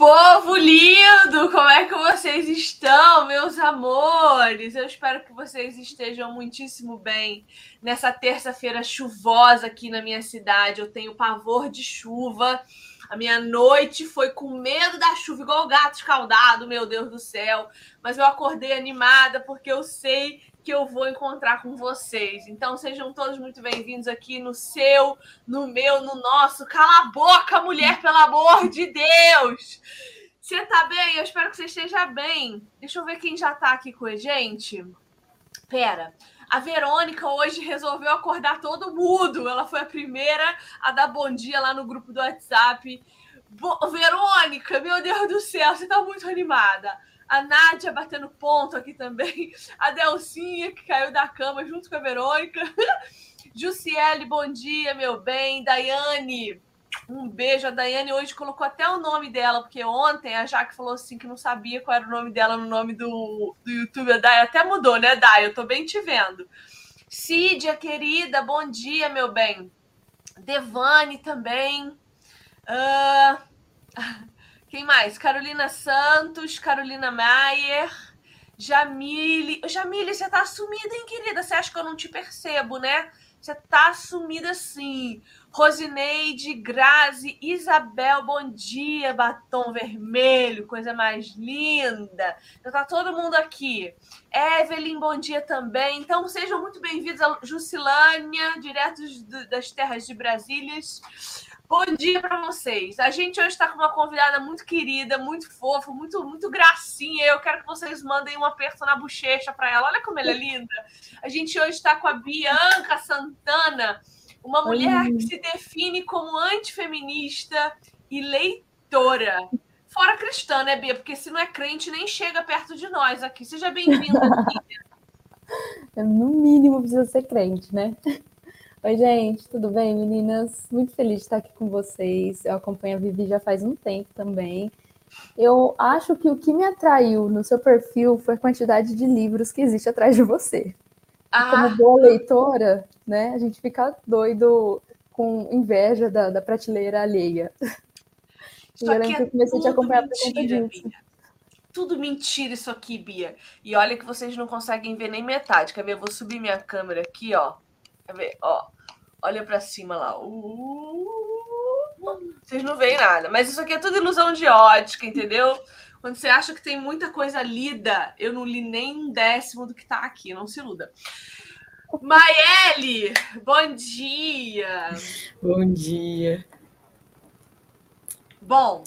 povo lindo! Como é que vocês estão, meus amores? Eu espero que vocês estejam muitíssimo bem nessa terça-feira chuvosa aqui na minha cidade. Eu tenho pavor de chuva. A minha noite foi com medo da chuva, igual o gato escaldado, meu Deus do céu. Mas eu acordei animada porque eu sei que eu vou encontrar com vocês. Então sejam todos muito bem-vindos aqui no seu, no meu, no nosso. Cala a boca, mulher, pelo amor de Deus! Você tá bem? Eu espero que você esteja bem. Deixa eu ver quem já tá aqui com a gente. Pera. A Verônica hoje resolveu acordar todo mundo. Ela foi a primeira a dar bom dia lá no grupo do WhatsApp. Bo Verônica, meu Deus do céu, você tá muito animada a Nádia batendo ponto aqui também, a Delcinha, que caiu da cama junto com a Verônica, Jussiele, bom dia, meu bem, Daiane, um beijo. A Daiane hoje colocou até o nome dela, porque ontem a Jaque falou assim que não sabia qual era o nome dela no nome do, do YouTube. A Dai até mudou, né, Dai? Eu tô bem te vendo. Cídia, querida, bom dia, meu bem. Devane também. Uh... Quem mais? Carolina Santos, Carolina Maier, Jamile. Jamile, você tá sumida, hein, querida? Você acha que eu não te percebo, né? Você tá sumida sim. Rosineide, Grazi, Isabel, bom dia, batom vermelho, coisa mais linda. Já tá todo mundo aqui. Evelyn, bom dia também. Então sejam muito bem-vindos a Jusilânia, direto das terras de Brasília. Bom dia para vocês. A gente hoje está com uma convidada muito querida, muito fofa, muito, muito gracinha. Eu quero que vocês mandem um aperto na bochecha para ela. Olha como ela é linda. A gente hoje está com a Bianca Santana, uma mulher que se define como antifeminista e leitora. Fora cristã, né, Bia? Porque se não é crente, nem chega perto de nós aqui. Seja bem-vinda. no mínimo precisa ser crente, né? Oi, gente, tudo bem, meninas? Muito feliz de estar aqui com vocês. Eu acompanho a Vivi já faz um tempo também. Eu acho que o que me atraiu no seu perfil foi a quantidade de livros que existe atrás de você. Ah. Como boa leitora, né, a gente fica doido com inveja da, da prateleira alheia. E lembro que eu comecei a te acompanhar por conta. Tudo mentira isso aqui, Bia. E olha que vocês não conseguem ver nem metade. Quer ver? Eu vou subir minha câmera aqui, ó. Quer ver? Ó, olha para cima lá. Uh, vocês não veem nada. Mas isso aqui é tudo ilusão de ótica, entendeu? Quando você acha que tem muita coisa lida, eu não li nem um décimo do que tá aqui, não se iluda. Maeli, bom dia. Bom dia. Bom,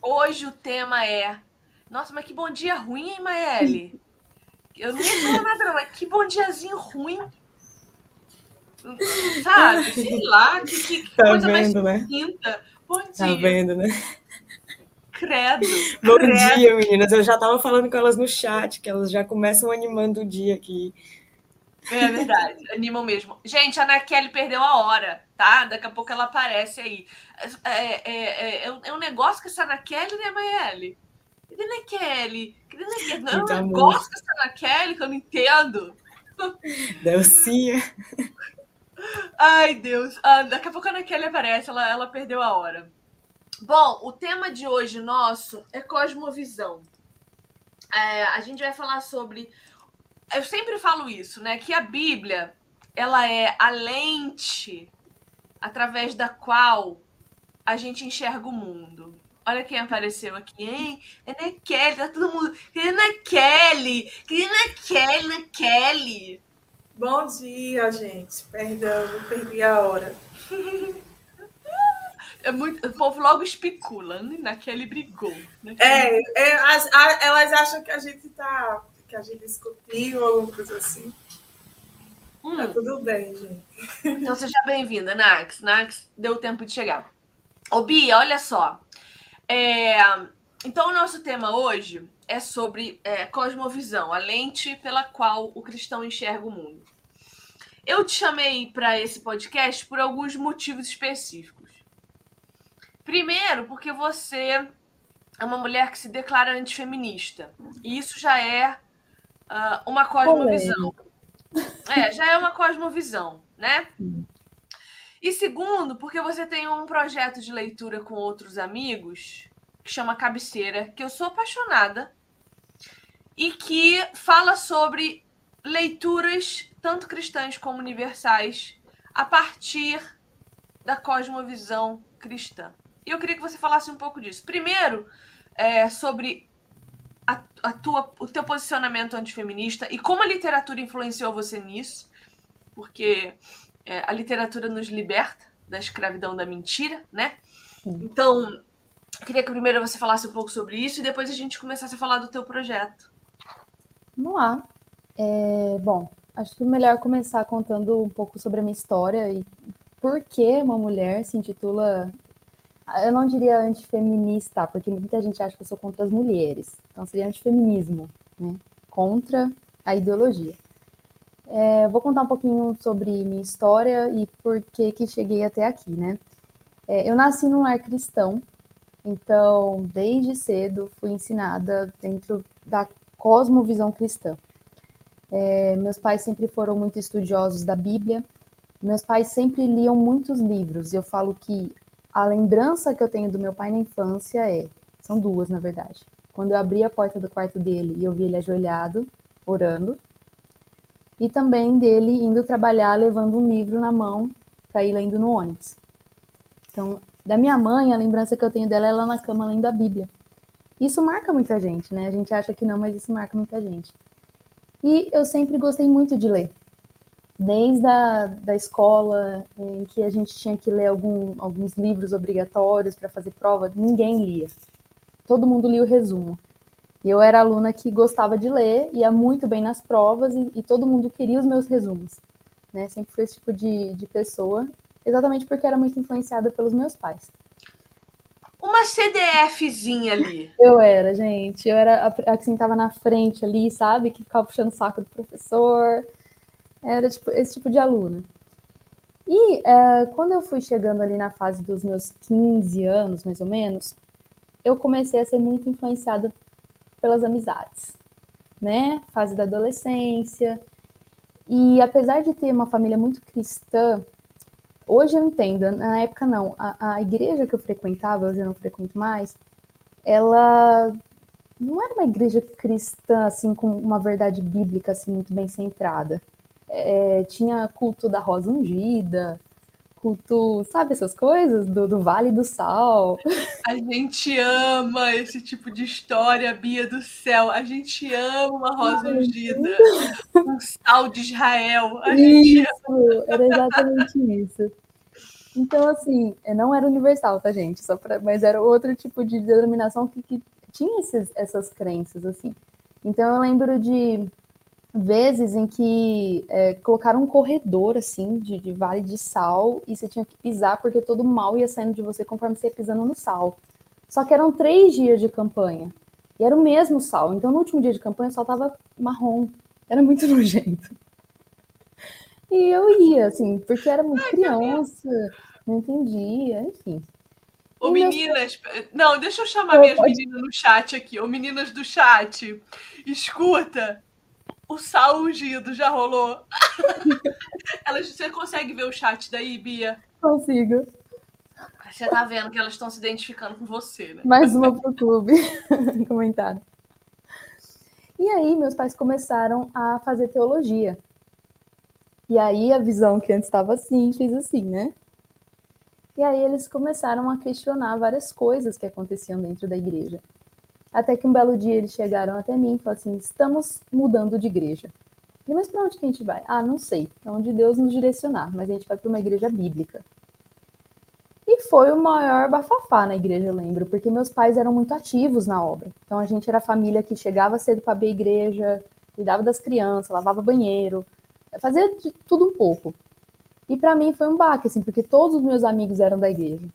hoje o tema é. Nossa, mas que bom dia ruim, hein, Maeli? Eu não ia falar nada, mas que bom diazinho ruim. Sabe? Sei lá, que, que tá coisa vendo, mais né? Bom dia. Tá vendo, né? Credo. Bom credo. dia, meninas. Eu já tava falando com elas no chat, que elas já começam animando o dia aqui. É verdade, animam mesmo. Gente, a Ana Kelly perdeu a hora, tá? Daqui a pouco ela aparece aí. É, é, é, é, é um negócio que essa Ana Kelly, né, Maeli? Cadê Ana Kelly? Cadê Ana Kelly? Não, é um negócio com essa Ana Kelly que eu não entendo. Delcinha. Ai, Deus. Ah, daqui a pouco a Ana Kelly aparece, ela, ela perdeu a hora. Bom, o tema de hoje nosso é cosmovisão. É, a gente vai falar sobre. Eu sempre falo isso, né? Que a Bíblia ela é a lente através da qual a gente enxerga o mundo. Olha quem apareceu aqui, hein? Ana Kelly, tá todo mundo. Ana Kelly! Ana Kelly, Ana Kelly! Bom dia, gente. Perdão, perdi a hora. É muito, o povo logo especula, né? Naquele brigou. Naquele... É, é as, a, elas acham que a gente tá. que a gente discutiu, alguma coisa assim. Hum. Tá tudo bem, gente. Então seja bem-vinda, Nax. Nax deu tempo de chegar. Ô, Bia, olha só. É, então, o nosso tema hoje é sobre é, cosmovisão, a lente pela qual o cristão enxerga o mundo. Eu te chamei para esse podcast por alguns motivos específicos. Primeiro, porque você é uma mulher que se declara antifeminista. E isso já é uh, uma cosmovisão. É, já é uma cosmovisão, né? E segundo, porque você tem um projeto de leitura com outros amigos que chama Cabeceira, que eu sou apaixonada e que fala sobre leituras tanto cristãs como universais a partir da cosmovisão cristã. E eu queria que você falasse um pouco disso. Primeiro, é, sobre a, a, tua, o teu posicionamento antifeminista e como a literatura influenciou você nisso, porque é, a literatura nos liberta da escravidão da mentira, né? Então, queria que primeiro você falasse um pouco sobre isso e depois a gente começasse a falar do teu projeto. Vamos lá. É, bom, acho que é melhor começar contando um pouco sobre a minha história e por que uma mulher se intitula. Eu não diria antifeminista, porque muita gente acha que eu sou contra as mulheres. Então seria antifeminismo, né? Contra a ideologia. É, vou contar um pouquinho sobre minha história e por que que cheguei até aqui, né? É, eu nasci num lar cristão, então desde cedo fui ensinada dentro da cosmovisão cristã. É, meus pais sempre foram muito estudiosos da Bíblia, meus pais sempre liam muitos livros. Eu falo que a lembrança que eu tenho do meu pai na infância é, são duas na verdade. Quando eu abri a porta do quarto dele e eu vi ele ajoelhado, orando, e também dele indo trabalhar levando um livro na mão para ir lendo no ônibus. Então, da minha mãe, a lembrança que eu tenho dela é ela na cama lendo a Bíblia. Isso marca muita gente, né? A gente acha que não, mas isso marca muita gente. E eu sempre gostei muito de ler. Desde a da escola, em que a gente tinha que ler algum, alguns livros obrigatórios para fazer prova, ninguém lia. Todo mundo lia o resumo. E eu era aluna que gostava de ler, ia muito bem nas provas e, e todo mundo queria os meus resumos. Né? Sempre fui esse tipo de, de pessoa, exatamente porque era muito influenciada pelos meus pais. Uma CDFzinha ali. Eu era, gente. Eu era a, a que sentava na frente ali, sabe? Que ficava puxando o saco do professor. Era tipo, esse tipo de aluna. E é, quando eu fui chegando ali na fase dos meus 15 anos, mais ou menos, eu comecei a ser muito influenciada pelas amizades, né? Fase da adolescência. E apesar de ter uma família muito cristã, hoje eu entendo, na época não. A, a igreja que eu frequentava, hoje eu não frequento mais, ela não era uma igreja cristã, assim, com uma verdade bíblica, assim, muito bem centrada. É, tinha culto da rosa ungida, culto, sabe essas coisas? Do, do Vale do Sal. A gente ama esse tipo de história, Bia do céu. A gente ama uma rosa ungida, um sal de Israel. A isso, ama. era exatamente isso. Então, assim, não era universal, tá, gente? Só pra, mas era outro tipo de denominação que, que tinha esses, essas crenças, assim. Então, eu lembro de vezes em que é, colocaram um corredor assim de, de, vale de sal e você tinha que pisar porque todo mal ia saindo de você conforme você ia pisando no sal. Só que eram três dias de campanha e era o mesmo sal. Então no último dia de campanha o sal tava marrom. Era muito nojento. E eu ia, assim, porque era muito criança, não entendia, enfim. Ô, meninas, não, deixa eu chamar minhas pode... meninas no chat aqui. Ô, meninas do chat, escuta, o sal ungido já rolou. elas, você consegue ver o chat daí, Bia? Consigo. Você tá vendo que elas estão se identificando com você, né? Mais uma pro clube. Comentário. E aí, meus pais começaram a fazer teologia. E aí, a visão que antes estava assim, fez assim, né? E aí, eles começaram a questionar várias coisas que aconteciam dentro da igreja. Até que um belo dia eles chegaram até mim e falaram assim: estamos mudando de igreja. E, mas para onde que a gente vai? Ah, não sei. Para onde Deus nos direcionar, mas a gente vai para uma igreja bíblica. E foi o maior bafafá na igreja, eu lembro, porque meus pais eram muito ativos na obra. Então a gente era a família que chegava cedo para abrir a igreja, cuidava das crianças, lavava banheiro, fazia de tudo um pouco. E para mim foi um baque, assim, porque todos os meus amigos eram da igreja.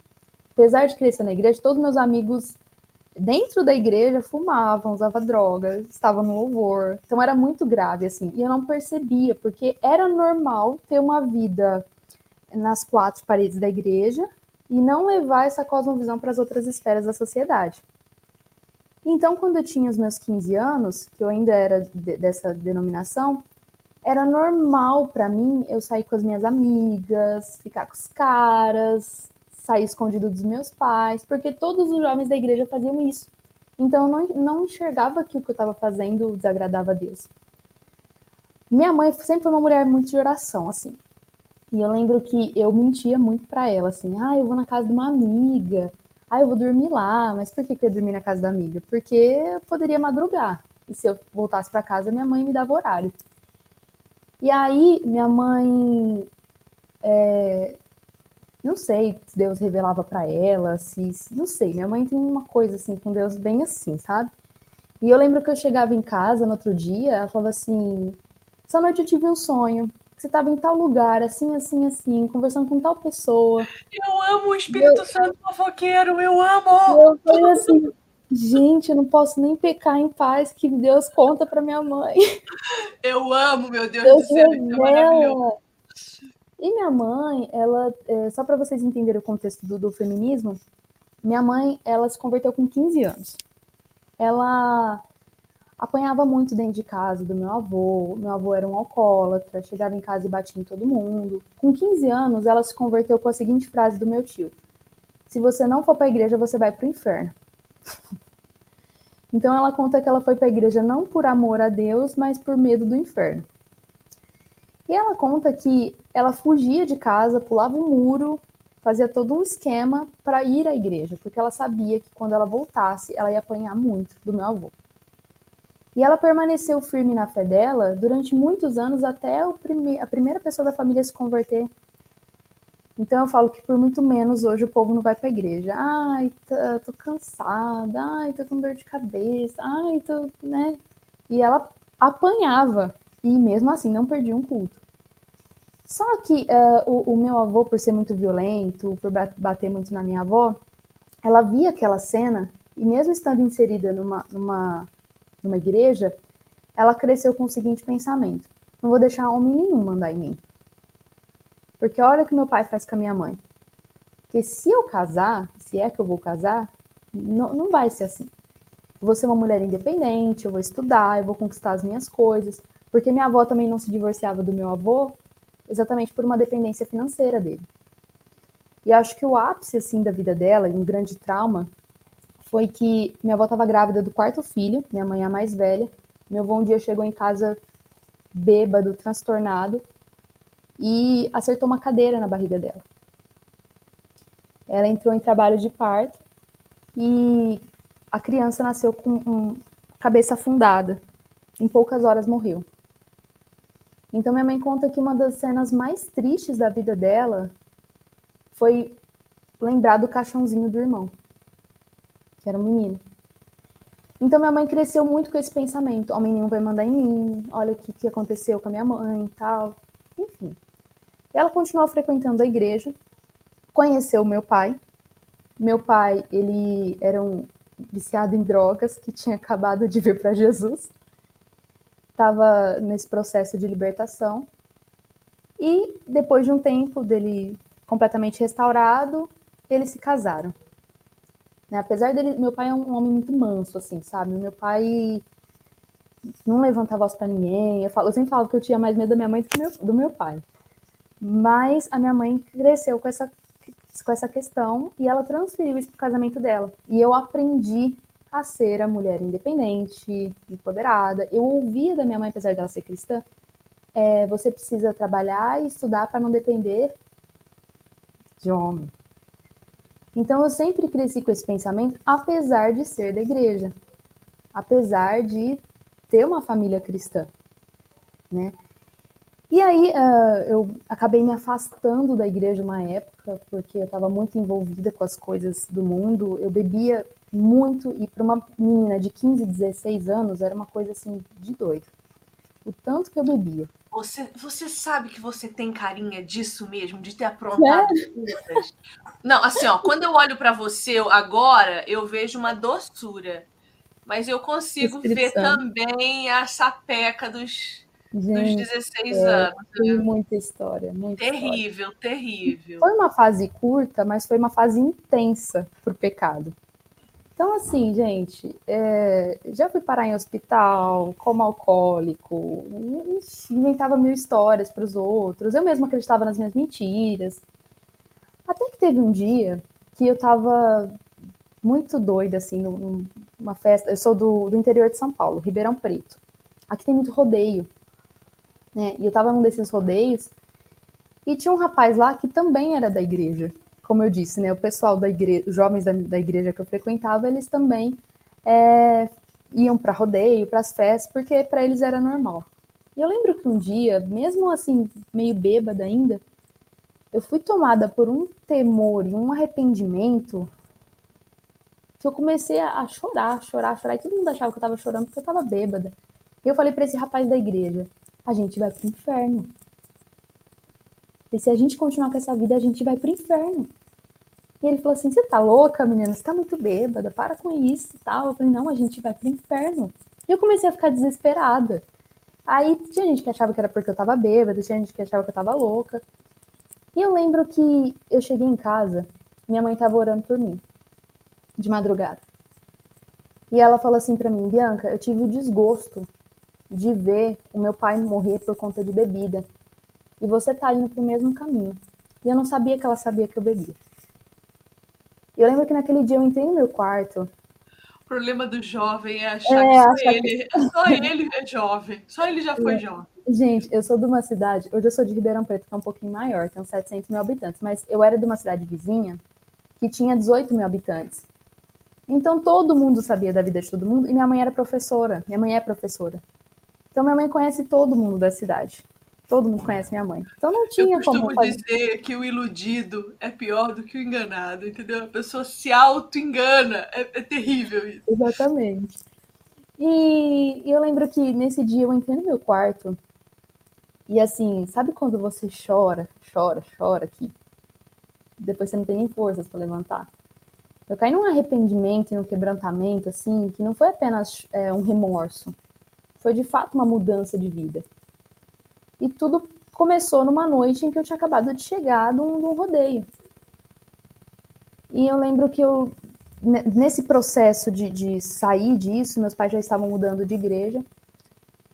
Apesar de crescer na igreja, todos os meus amigos dentro da igreja fumavam, usavam drogas, estavam no louvor. Então era muito grave, assim. E eu não percebia, porque era normal ter uma vida nas quatro paredes da igreja e não levar essa cosmovisão para as outras esferas da sociedade. Então, quando eu tinha os meus 15 anos, que eu ainda era de, dessa denominação, era normal para mim eu sair com as minhas amigas, ficar com os caras, sair escondido dos meus pais, porque todos os jovens da igreja faziam isso. Então eu não, não enxergava que o que eu estava fazendo desagradava a Deus. Minha mãe sempre foi uma mulher muito de oração, assim. E eu lembro que eu mentia muito para ela, assim, ah, eu vou na casa de uma amiga, ah, eu vou dormir lá, mas por que, eu ia dormir na casa da amiga? Porque eu poderia madrugar. E se eu voltasse para casa, minha mãe me dava horário. E aí, minha mãe. É, não sei se Deus revelava para ela, se. Não sei, minha mãe tem uma coisa assim com Deus bem assim, sabe? E eu lembro que eu chegava em casa no outro dia, ela falava assim: essa noite eu tive um sonho. Você estava em tal lugar, assim, assim, assim, conversando com tal pessoa. Eu amo o Espírito eu... Santo fofoqueiro, eu amo! Eu falei assim, gente, eu não posso nem pecar em paz que Deus conta para minha mãe. Eu amo, meu Deus, Deus do céu, é maravilhoso. E minha mãe, ela, é, só para vocês entenderem o contexto do, do feminismo, minha mãe, ela se converteu com 15 anos. Ela apanhava muito dentro de casa do meu avô. Meu avô era um alcoólatra, chegava em casa e batia em todo mundo. Com 15 anos, ela se converteu com a seguinte frase do meu tio: Se você não for para a igreja, você vai para o inferno. então ela conta que ela foi para a igreja não por amor a Deus, mas por medo do inferno. E ela conta que ela fugia de casa, pulava o um muro, fazia todo um esquema para ir à igreja, porque ela sabia que quando ela voltasse, ela ia apanhar muito do meu avô. E ela permaneceu firme na fé dela durante muitos anos até prime a primeira pessoa da família se converter. Então eu falo que por muito menos hoje o povo não vai para a igreja. Ai, tô, cansada. Ai, tô com dor de cabeça. Ai, tô, né? E ela apanhava e mesmo assim não perdia um culto. Só que uh, o, o, meu avô, por ser muito violento, por bater muito na minha avó, ela via aquela cena e mesmo estando inserida numa, numa numa igreja, ela cresceu com o seguinte pensamento: não vou deixar homem nenhum mandar em mim. Porque olha o que meu pai faz com a minha mãe. Que se eu casar, se é que eu vou casar, não, não vai ser assim. Eu vou ser uma mulher independente, eu vou estudar, eu vou conquistar as minhas coisas. Porque minha avó também não se divorciava do meu avô, exatamente por uma dependência financeira dele. E acho que o ápice assim da vida dela, um grande trauma, foi que minha avó estava grávida do quarto filho, minha mãe é a mais velha. Meu avô um dia chegou em casa bêbado, transtornado, e acertou uma cadeira na barriga dela. Ela entrou em trabalho de parto e a criança nasceu com um, cabeça afundada. Em poucas horas morreu. Então minha mãe conta que uma das cenas mais tristes da vida dela foi lembrar do caixãozinho do irmão que era um menino. Então minha mãe cresceu muito com esse pensamento: o menino vai mandar em mim, olha o que, que aconteceu com a minha mãe e tal. Enfim. Ela continuou frequentando a igreja, conheceu meu pai. Meu pai, ele era um viciado em drogas que tinha acabado de vir para Jesus. Estava nesse processo de libertação. E depois de um tempo dele completamente restaurado, eles se casaram. Né? Apesar dele, meu pai é um homem muito manso, assim, sabe? Meu pai não levantava voz para ninguém. Eu, falo, eu sempre falo que eu tinha mais medo da minha mãe do que meu, do meu pai. Mas a minha mãe cresceu com essa, com essa questão e ela transferiu isso para o casamento dela. E eu aprendi a ser a mulher independente, empoderada. Eu ouvia da minha mãe, apesar dela ser cristã, é, você precisa trabalhar e estudar para não depender de homem. Então eu sempre cresci com esse pensamento, apesar de ser da igreja, apesar de ter uma família cristã, né? E aí uh, eu acabei me afastando da igreja uma época, porque eu estava muito envolvida com as coisas do mundo. Eu bebia muito, e para uma menina de 15, 16 anos era uma coisa assim de doido. O tanto que eu bebia. Você, você sabe que você tem carinha disso mesmo, de ter aprontado é. coisas. Não, assim, ó, quando eu olho para você agora, eu vejo uma doçura. Mas eu consigo ver também a sapeca dos, Gente, dos 16 é, anos. Tem muita história, muita Terrível, história. terrível. Foi uma fase curta, mas foi uma fase intensa por pecado. Então, assim, gente, é, já fui parar em hospital, como alcoólico, inventava mil histórias para os outros, eu mesma acreditava nas minhas mentiras. Até que teve um dia que eu tava muito doida, assim, numa festa. Eu sou do, do interior de São Paulo, Ribeirão Preto. Aqui tem muito rodeio, né? E eu tava num desses rodeios e tinha um rapaz lá que também era da igreja. Como eu disse, né? O pessoal da igreja, os jovens da, da igreja que eu frequentava, eles também é, iam para rodeio, para as festas, porque para eles era normal. E eu lembro que um dia, mesmo assim, meio bêbada ainda, eu fui tomada por um temor e um arrependimento que eu comecei a chorar, chorar, chorar. E todo mundo achava que eu estava chorando porque eu estava bêbada. E eu falei para esse rapaz da igreja: a gente vai pro inferno. E se a gente continuar com essa vida, a gente vai pro inferno. E ele falou assim: Você tá louca, menina? Você tá muito bêbada, para com isso e tal. Eu falei: Não, a gente vai pro inferno. E eu comecei a ficar desesperada. Aí tinha gente que achava que era porque eu tava bêbada, tinha gente que achava que eu tava louca. E eu lembro que eu cheguei em casa, minha mãe tava orando por mim, de madrugada. E ela falou assim para mim: Bianca, eu tive o desgosto de ver o meu pai morrer por conta de bebida. E você tá indo pro mesmo caminho. E eu não sabia que ela sabia que eu bebia. E eu lembro que naquele dia eu entrei no meu quarto o problema do jovem é achar é, que só achar ele, que... só ele é jovem. Só ele já foi é. jovem. Gente, eu sou de uma cidade, hoje eu sou de Ribeirão Preto, que é um pouquinho maior, tem uns 700 mil habitantes, mas eu era de uma cidade vizinha que tinha 18 mil habitantes. Então todo mundo sabia da vida de todo mundo e minha mãe era professora, minha mãe é professora. Então minha mãe conhece todo mundo da cidade. Todo mundo conhece minha mãe. Então não tinha como. Eu costumo dizer que o iludido é pior do que o enganado, entendeu? A pessoa se auto-engana. É, é, terrível isso. Exatamente. E, e eu lembro que nesse dia eu entrei no meu quarto e assim, sabe quando você chora, chora, chora aqui? Depois você não tem nem forças para levantar. Eu caí num arrependimento e num quebrantamento, assim, que não foi apenas é, um remorso. Foi de fato uma mudança de vida. E tudo começou numa noite em que eu tinha acabado de chegar num, num rodeio. E eu lembro que eu, nesse processo de, de sair disso, meus pais já estavam mudando de igreja.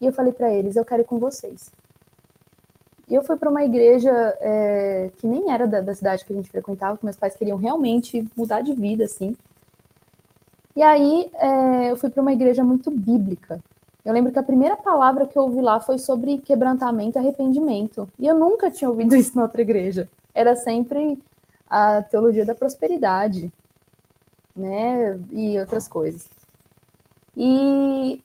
E eu falei para eles: eu quero ir com vocês. E eu fui para uma igreja é, que nem era da, da, cidade que a gente frequentava, que meus pais queriam realmente mudar de vida, assim. E aí é, eu fui para uma igreja muito bíblica. Eu lembro que a primeira palavra que eu ouvi lá foi sobre quebrantamento e arrependimento. E eu nunca tinha ouvido isso na outra igreja. Era sempre a teologia da prosperidade, né? E outras coisas. E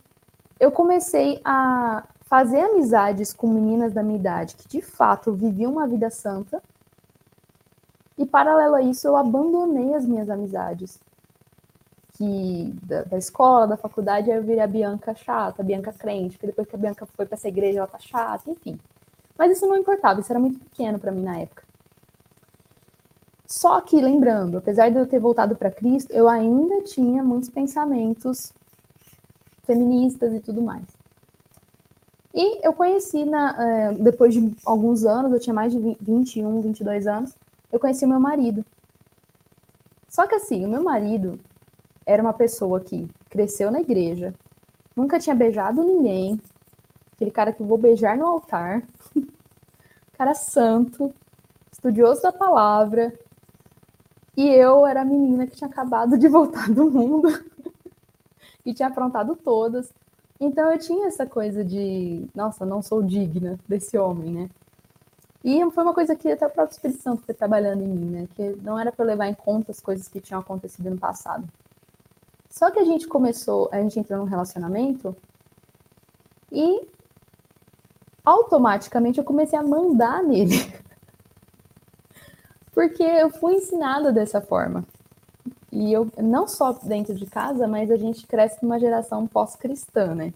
eu comecei a fazer amizades com meninas da minha idade que de fato viviam uma vida santa. E paralelo a isso, eu abandonei as minhas amizades que da, da, escola, da faculdade, eu virei a Bianca chata, a Bianca crente, porque depois que a Bianca foi para essa igreja, ela tá chata, enfim. Mas isso não importava, isso era muito pequeno para mim na época. Só que, lembrando, apesar de eu ter voltado para Cristo, eu ainda tinha muitos pensamentos feministas e tudo mais. E eu conheci, na, eh, depois de alguns anos, eu tinha mais de 21, 22 anos, eu conheci o meu marido. Só que assim, o meu marido, era uma pessoa que cresceu na igreja, nunca tinha beijado ninguém, aquele cara que vou beijar no altar, cara santo, estudioso da palavra, e eu era a menina que tinha acabado de voltar do mundo e tinha aprontado todas. Então eu tinha essa coisa de, nossa, não sou digna desse homem, né? E foi uma coisa que até o próprio Espírito Santo foi trabalhando em mim, né? Que não era para levar em conta as coisas que tinham acontecido no passado. Só que a gente começou, a gente entrou num relacionamento e automaticamente eu comecei a mandar nele. Porque eu fui ensinada dessa forma. E eu, não só dentro de casa, mas a gente cresce numa geração pós-cristã, né?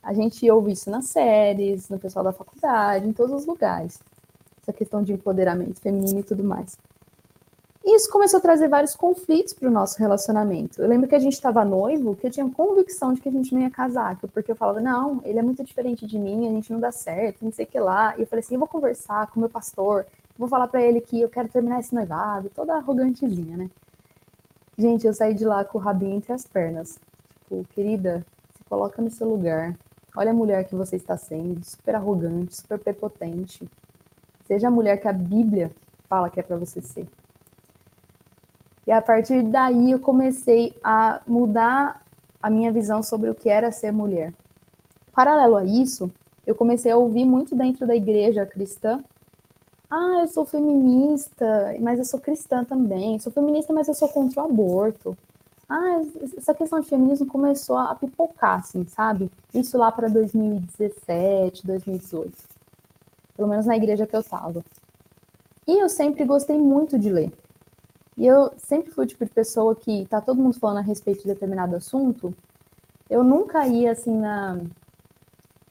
A gente ouve isso nas séries, no pessoal da faculdade, em todos os lugares. Essa questão de empoderamento feminino e tudo mais. E isso começou a trazer vários conflitos para o nosso relacionamento. Eu lembro que a gente estava noivo, que eu tinha convicção de que a gente não ia casar, porque eu falava, não, ele é muito diferente de mim, a gente não dá certo, não sei o que lá. E eu falei assim, eu vou conversar com o meu pastor, vou falar para ele que eu quero terminar esse noivado, toda arrogantezinha, né? Gente, eu saí de lá com o rabinho entre as pernas. Tipo, querida, se coloca no seu lugar. Olha a mulher que você está sendo, super arrogante, super prepotente. Seja a mulher que a Bíblia fala que é para você ser. E a partir daí eu comecei a mudar a minha visão sobre o que era ser mulher. Paralelo a isso, eu comecei a ouvir muito dentro da igreja cristã. Ah, eu sou feminista, mas eu sou cristã também. Sou feminista, mas eu sou contra o aborto. Ah, essa questão de feminismo começou a pipocar, assim, sabe? Isso lá para 2017, 2018. Pelo menos na igreja que eu estava. E eu sempre gostei muito de ler. E eu sempre fui o tipo de pessoa que tá todo mundo falando a respeito de determinado assunto, eu nunca ia assim na.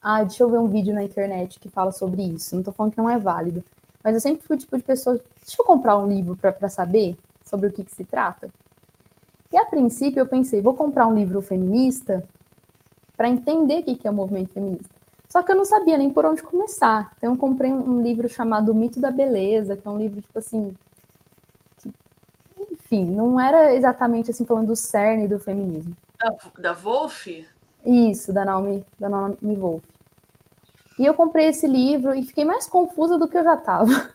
Ah, deixa eu ver um vídeo na internet que fala sobre isso. Não tô falando que não é válido. Mas eu sempre fui o tipo de pessoa. Deixa eu comprar um livro para saber sobre o que, que se trata. E a princípio eu pensei, vou comprar um livro feminista para entender o que, que é o movimento feminista. Só que eu não sabia nem por onde começar. Então eu comprei um livro chamado O Mito da Beleza, que é um livro, tipo assim, enfim, não era exatamente assim falando do cerne do feminismo. Da, da Wolf? Isso, da Naomi, da Naomi Wolf. E eu comprei esse livro e fiquei mais confusa do que eu já estava.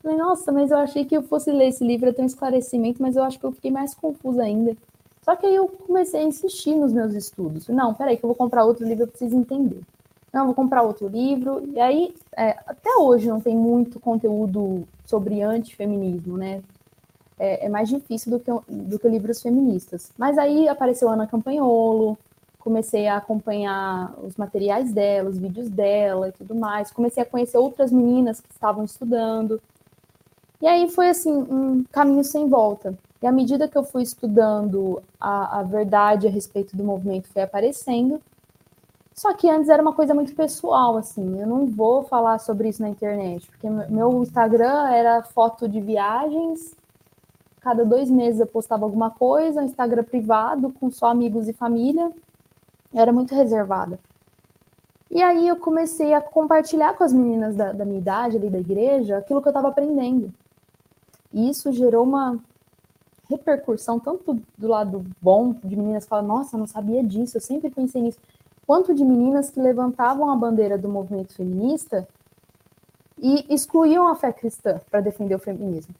Falei, nossa, mas eu achei que eu fosse ler esse livro, tenho um esclarecimento, mas eu acho que eu fiquei mais confusa ainda. Só que aí eu comecei a insistir nos meus estudos. Não, peraí, que eu vou comprar outro livro, eu preciso entender. Não, vou comprar outro livro. E aí, é, até hoje não tem muito conteúdo sobre antifeminismo, né? É, é mais difícil do que, do que livros feministas. Mas aí apareceu Ana Campanholo, comecei a acompanhar os materiais dela, os vídeos dela e tudo mais. Comecei a conhecer outras meninas que estavam estudando. E aí foi assim, um caminho sem volta. E à medida que eu fui estudando a, a verdade a respeito do movimento, foi aparecendo. Só que antes era uma coisa muito pessoal, assim. Eu não vou falar sobre isso na internet, porque meu Instagram era foto de viagens Cada dois meses eu postava alguma coisa, um Instagram privado, com só amigos e família. Era muito reservada. E aí eu comecei a compartilhar com as meninas da, da minha idade, ali da igreja, aquilo que eu estava aprendendo. E isso gerou uma repercussão, tanto do lado bom, de meninas que falam, nossa, não sabia disso, eu sempre pensei nisso, quanto de meninas que levantavam a bandeira do movimento feminista e excluíam a fé cristã para defender o feminismo.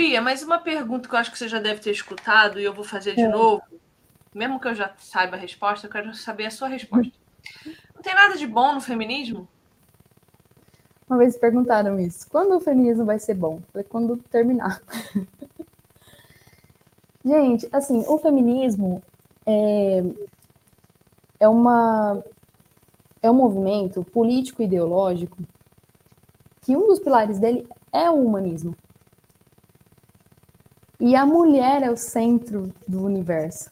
Bia, mas uma pergunta que eu acho que você já deve ter escutado e eu vou fazer de é. novo, mesmo que eu já saiba a resposta, eu quero saber a sua resposta. Não tem nada de bom no feminismo? Uma vez perguntaram isso. Quando o feminismo vai ser bom? Falei, quando terminar. Gente, assim, o feminismo é, é, uma, é um movimento político-ideológico que um dos pilares dele é o humanismo. E a mulher é o centro do universo.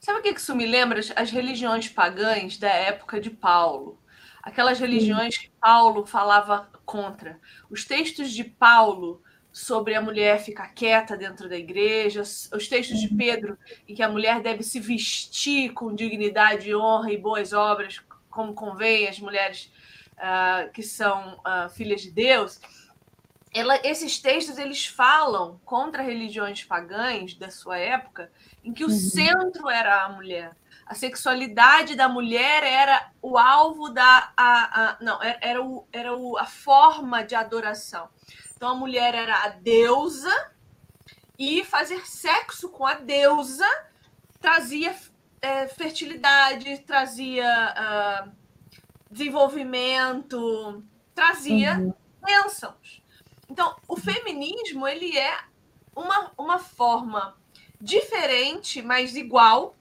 Sabe o que isso me lembra? As religiões pagãs da época de Paulo. Aquelas religiões que Paulo falava contra. Os textos de Paulo sobre a mulher ficar quieta dentro da igreja, os textos de Pedro em que a mulher deve se vestir com dignidade, honra e boas obras, como convém às mulheres uh, que são uh, filhas de Deus ela, esses textos eles falam contra religiões pagãs da sua época, em que o uhum. centro era a mulher. A sexualidade da mulher era o alvo da. A, a, não, era, era, o, era o, a forma de adoração. Então a mulher era a deusa, e fazer sexo com a deusa trazia é, fertilidade, trazia uh, desenvolvimento, trazia uhum. bênçãos. Então, o feminismo ele é uma, uma forma diferente, mas igual,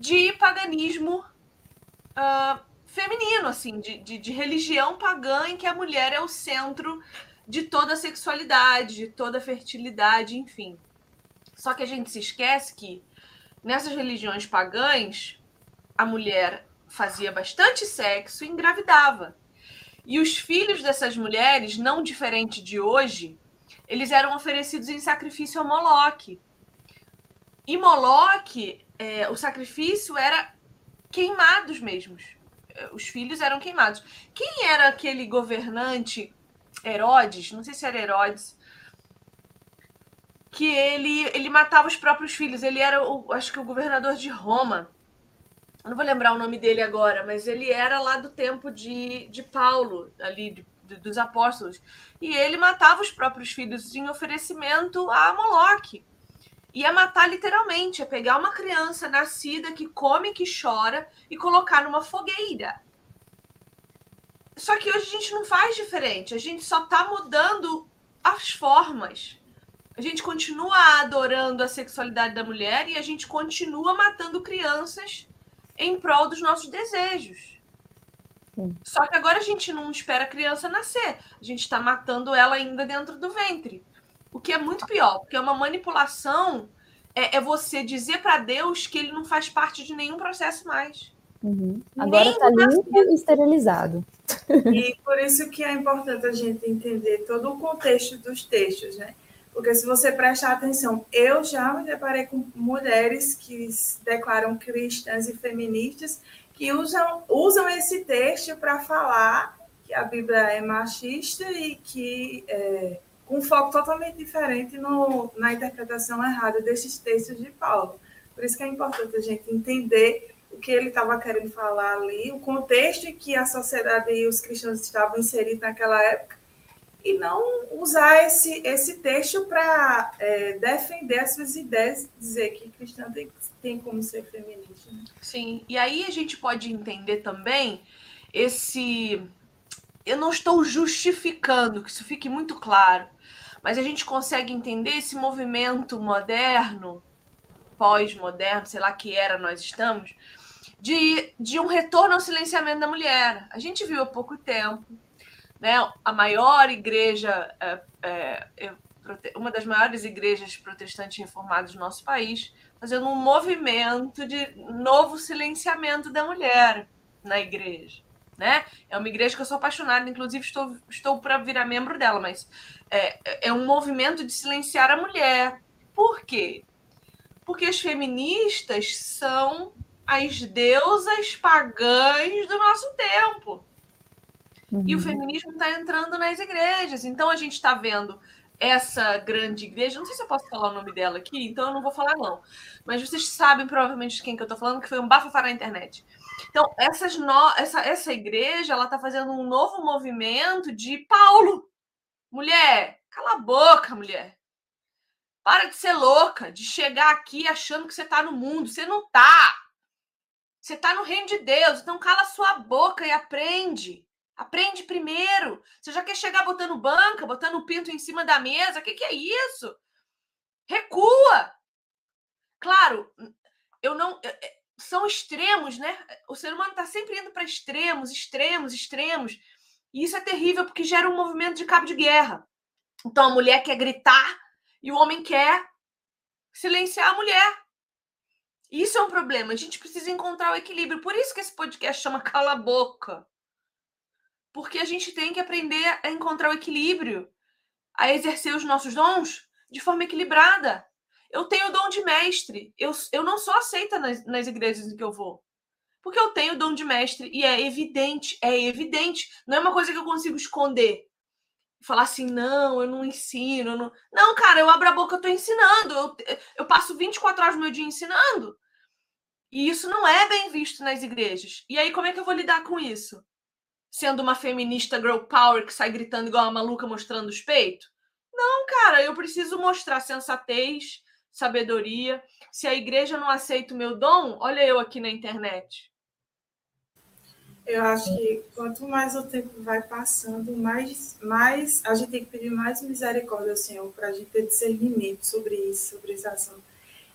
de paganismo uh, feminino, assim, de, de, de, religião pagã em que a mulher é o centro de toda a sexualidade, de toda a fertilidade, enfim. Só que a gente se esquece que nessas religiões pagãs a mulher fazia bastante sexo e engravidava. E os filhos dessas mulheres, não diferente de hoje, eles eram oferecidos em sacrifício a Moloque. E Moloque, é, o sacrifício era queimados mesmos. Os filhos eram queimados. Quem era aquele governante Herodes? Não sei se era Herodes. Que ele, ele matava os próprios filhos. Ele era, o, acho que, o governador de Roma não vou lembrar o nome dele agora, mas ele era lá do tempo de, de Paulo, ali, de dos apóstolos. E ele matava os próprios filhos em oferecimento a Moloque. Ia matar literalmente, é pegar uma criança nascida que come, que chora e colocar numa fogueira. Só que hoje a gente não faz diferente, a gente só está mudando as formas. A gente continua adorando a sexualidade da mulher e a gente continua matando crianças em prol dos nossos desejos. Sim. Só que agora a gente não espera a criança nascer, a gente está matando ela ainda dentro do ventre. O que é muito pior, porque é uma manipulação é, é você dizer para Deus que ele não faz parte de nenhum processo mais. Uhum. Agora está limpo e esterilizado. E por isso que é importante a gente entender todo o contexto dos textos, né? Porque se você prestar atenção, eu já me deparei com mulheres que se declaram cristãs e feministas que usam, usam esse texto para falar que a Bíblia é machista e que é, com um foco totalmente diferente no, na interpretação errada desses textos de Paulo. Por isso que é importante a gente entender o que ele estava querendo falar ali, o contexto em que a sociedade e os cristãos estavam inseridos naquela época e não usar esse, esse texto para é, defender as suas ideias, dizer que cristã tem, tem como ser feminista. Né? Sim, e aí a gente pode entender também esse. Eu não estou justificando, que isso fique muito claro, mas a gente consegue entender esse movimento moderno, pós-moderno, sei lá que era nós estamos, de, de um retorno ao silenciamento da mulher. A gente viu há pouco tempo né, a maior igreja, é, é, uma das maiores igrejas protestantes reformadas do nosso país, fazendo um movimento de novo silenciamento da mulher na igreja. Né? É uma igreja que eu sou apaixonada, inclusive estou, estou para virar membro dela, mas é, é um movimento de silenciar a mulher. Por quê? Porque as feministas são as deusas pagãs do nosso tempo. Uhum. E o uhum. feminismo está entrando nas igrejas. Então a gente está vendo essa grande igreja, não sei se eu posso falar o nome dela aqui, então eu não vou falar não. Mas vocês sabem provavelmente de quem que eu estou falando, que foi um bafafá na internet. Então, essas no... essa, essa igreja, ela está fazendo um novo movimento de Paulo. Mulher, cala a boca, mulher. Para de ser louca, de chegar aqui achando que você está no mundo. Você não está. Você está no reino de Deus. Então, cala sua boca e aprende. Aprende primeiro. Você já quer chegar botando banca, botando o pinto em cima da mesa? O que, que é isso? Recua! Claro, eu não. É, são extremos, né? O ser humano está sempre indo para extremos, extremos, extremos. E isso é terrível porque gera um movimento de cabo de guerra. Então a mulher quer gritar e o homem quer silenciar a mulher. Isso é um problema. A gente precisa encontrar o equilíbrio. Por isso que esse podcast chama Cala a Boca porque a gente tem que aprender a encontrar o equilíbrio, a exercer os nossos dons de forma equilibrada. Eu tenho o dom de mestre, eu, eu não sou aceita nas, nas igrejas em que eu vou. Porque eu tenho o dom de mestre e é evidente, é evidente. Não é uma coisa que eu consigo esconder. Falar assim, não, eu não ensino. Eu não... não, cara, eu abro a boca, eu estou ensinando. Eu, eu passo 24 horas do meu dia ensinando. E isso não é bem visto nas igrejas. E aí, como é que eu vou lidar com isso? Sendo uma feminista girl power que sai gritando igual uma maluca mostrando os peitos? Não, cara, eu preciso mostrar sensatez, sabedoria. Se a igreja não aceita o meu dom, olha eu aqui na internet. Eu acho que quanto mais o tempo vai passando, mais, mais a gente tem que pedir mais misericórdia ao Senhor para a gente ter discernimento sobre isso, sobre esse assunto.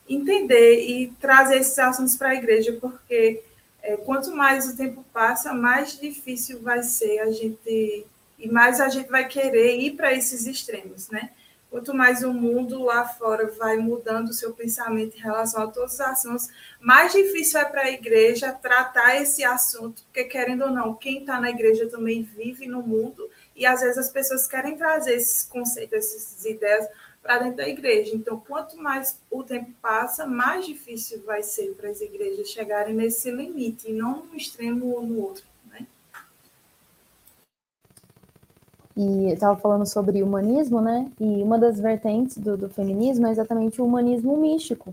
Entender e trazer esses assuntos para a igreja, porque é, quanto mais o tempo passa, mais difícil vai ser a gente e mais a gente vai querer ir para esses extremos, né? Quanto mais o mundo lá fora vai mudando o seu pensamento em relação a todos os assuntos, mais difícil é para a igreja tratar esse assunto, porque querendo ou não, quem está na igreja também vive no mundo e às vezes as pessoas querem trazer esses conceitos, essas ideias para dentro da igreja. Então, quanto mais o tempo passa, mais difícil vai ser para as igrejas chegarem nesse limite, e não no extremo ou no outro. Né? E estava falando sobre humanismo, né? E uma das vertentes do, do feminismo é exatamente o humanismo místico.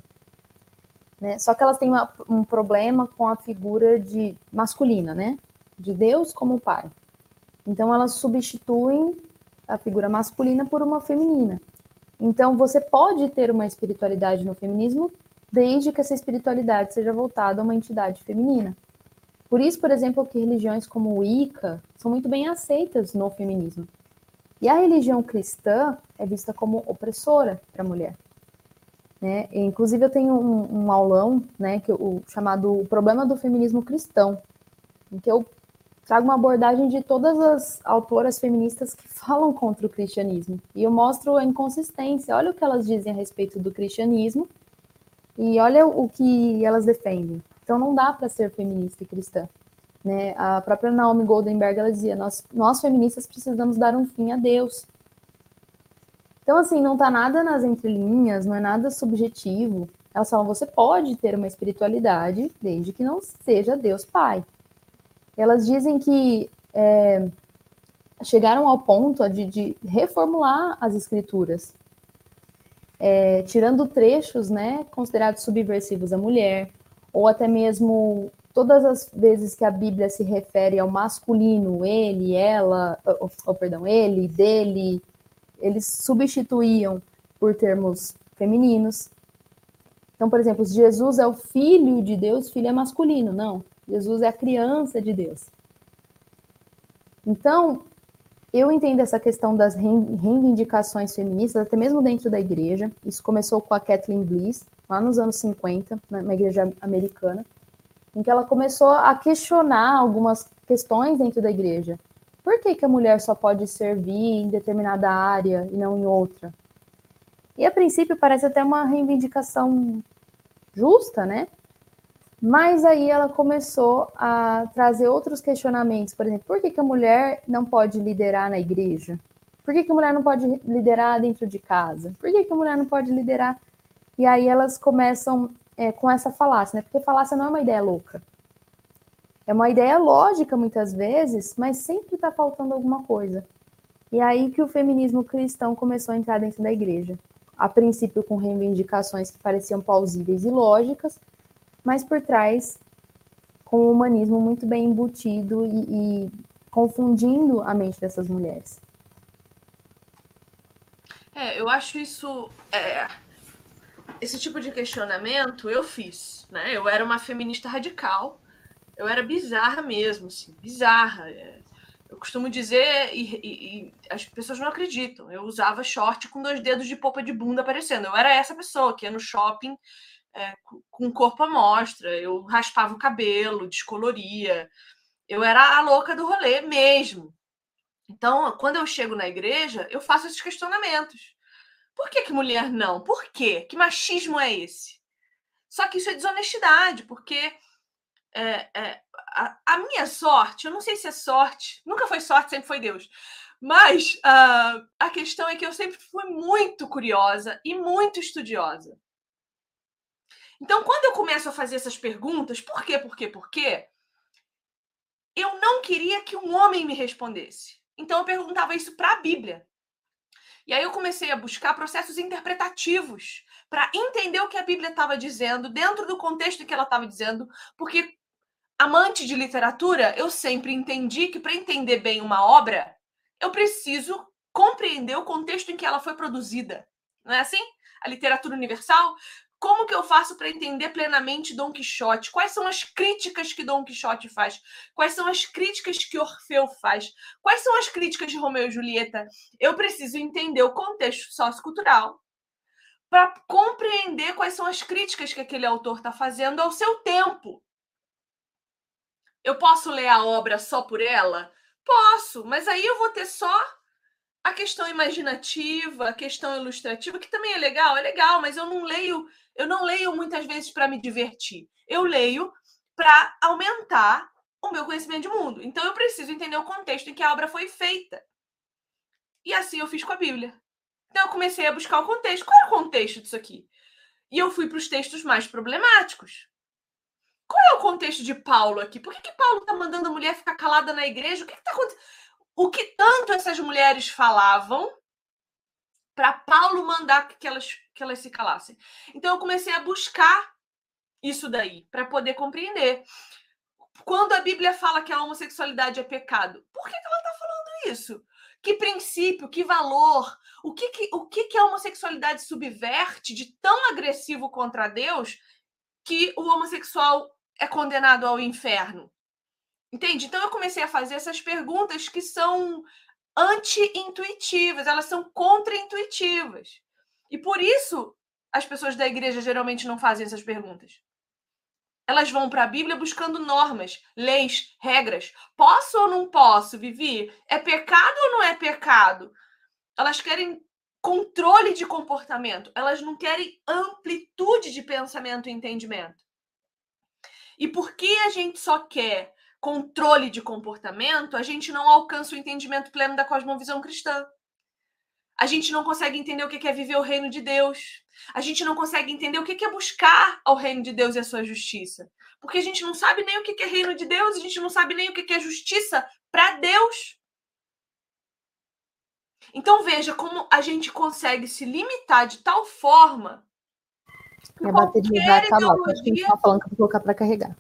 Né? Só que elas têm uma, um problema com a figura de masculina, né? De Deus como pai. Então, elas substituem a figura masculina por uma feminina. Então, você pode ter uma espiritualidade no feminismo desde que essa espiritualidade seja voltada a uma entidade feminina. Por isso, por exemplo, que religiões como o Wicca são muito bem aceitas no feminismo. E a religião cristã é vista como opressora para a mulher. Né? inclusive, eu tenho um, um aulão né, que o chamado O Problema do Feminismo Cristão, em que eu trago uma abordagem de todas as autoras feministas que falam contra o cristianismo. E eu mostro a inconsistência. Olha o que elas dizem a respeito do cristianismo e olha o que elas defendem. Então não dá para ser feminista e cristã. Né? A própria Naomi Goldenberg ela dizia: nós, nós feministas precisamos dar um fim a Deus. Então, assim, não está nada nas entrelinhas, não é nada subjetivo. Elas falam: você pode ter uma espiritualidade desde que não seja Deus Pai. Elas dizem que é, chegaram ao ponto de, de reformular as escrituras, é, tirando trechos né, considerados subversivos à mulher, ou até mesmo todas as vezes que a Bíblia se refere ao masculino, ele, ela, ou, ou perdão, ele, dele, eles substituíam por termos femininos. Então, por exemplo, Jesus é o filho de Deus, filho é masculino, não. Jesus é a criança de Deus. Então, eu entendo essa questão das reivindicações feministas, até mesmo dentro da igreja. Isso começou com a Kathleen Bliss, lá nos anos 50, na igreja americana, em que ela começou a questionar algumas questões dentro da igreja. Por que, que a mulher só pode servir em determinada área e não em outra? E a princípio parece até uma reivindicação justa, né? Mas aí ela começou a trazer outros questionamentos, por exemplo, por que, que a mulher não pode liderar na igreja? Por que, que a mulher não pode liderar dentro de casa? Por que, que a mulher não pode liderar e aí elas começam é, com essa falácia, né? Porque falácia não é uma ideia louca. É uma ideia lógica muitas vezes, mas sempre está faltando alguma coisa. E aí que o feminismo cristão começou a entrar dentro da igreja. A princípio com reivindicações que pareciam plausíveis e lógicas, mas por trás com o humanismo muito bem embutido e, e confundindo a mente dessas mulheres. É, eu acho isso. É, esse tipo de questionamento eu fiz, né? Eu era uma feminista radical, eu era bizarra mesmo, assim, bizarra. É, eu costumo dizer, e, e, e, as pessoas não acreditam, eu usava short com dois dedos de polpa de bunda aparecendo. Eu era essa pessoa que ia no shopping é, com o corpo à mostra, eu raspava o cabelo, descoloria. Eu era a louca do rolê mesmo. Então, quando eu chego na igreja, eu faço esses questionamentos. Por que, que mulher não? Por quê? Que machismo é esse? Só que isso é desonestidade, porque é, é, a, a, minha sorte, eu não sei se é sorte, nunca foi sorte, sempre foi Deus. Mas uh, a questão é que eu sempre fui muito curiosa e muito estudiosa. Então, quando eu começo a fazer essas perguntas, por quê, por quê, por quê? Eu não queria que um homem me respondesse. Então, eu perguntava isso para a Bíblia. E aí eu comecei a buscar processos interpretativos para entender o que a Bíblia estava dizendo dentro do contexto que ela estava dizendo, porque amante de literatura, eu sempre entendi que para entender bem uma obra, eu preciso compreender o contexto em que ela foi produzida. Não é assim? A literatura universal como que eu faço para entender plenamente Dom Quixote? Quais são as críticas que Dom Quixote faz? Quais são as críticas que Orfeu faz? Quais são as críticas de Romeu e Julieta? Eu preciso entender o contexto sociocultural para compreender quais são as críticas que aquele autor está fazendo ao seu tempo. Eu posso ler a obra só por ela? Posso, mas aí eu vou ter só a questão imaginativa, a questão ilustrativa, que também é legal, é legal, mas eu não leio eu não leio muitas vezes para me divertir. Eu leio para aumentar o meu conhecimento de mundo. Então eu preciso entender o contexto em que a obra foi feita. E assim eu fiz com a Bíblia. Então eu comecei a buscar o contexto. Qual é o contexto disso aqui? E eu fui para os textos mais problemáticos. Qual é o contexto de Paulo aqui? Por que, que Paulo está mandando a mulher ficar calada na igreja? O que está acontecendo? O que tanto essas mulheres falavam para Paulo mandar que elas, que elas se calassem. Então eu comecei a buscar isso daí para poder compreender. Quando a Bíblia fala que a homossexualidade é pecado, por que, que ela está falando isso. Que princípio, que valor, o que, que, o que, que a homossexualidade subverte de tão agressivo contra Deus que o homossexual é condenado ao inferno? Entende? Então eu comecei a fazer essas perguntas que são anti-intuitivas, elas são contra-intuitivas. E por isso as pessoas da igreja geralmente não fazem essas perguntas. Elas vão para a Bíblia buscando normas, leis, regras. Posso ou não posso, Vivi? É pecado ou não é pecado? Elas querem controle de comportamento, elas não querem amplitude de pensamento e entendimento. E porque a gente só quer controle de comportamento, a gente não alcança o entendimento pleno da cosmovisão cristã. A gente não consegue entender o que é viver o reino de Deus. A gente não consegue entender o que é buscar ao reino de Deus e a sua justiça. Porque a gente não sabe nem o que é reino de Deus, a gente não sabe nem o que é justiça para Deus. Então veja como a gente consegue se limitar de tal forma. Minha bateria vai acabar. Pode continuar falando que eu vou colocar para carregar.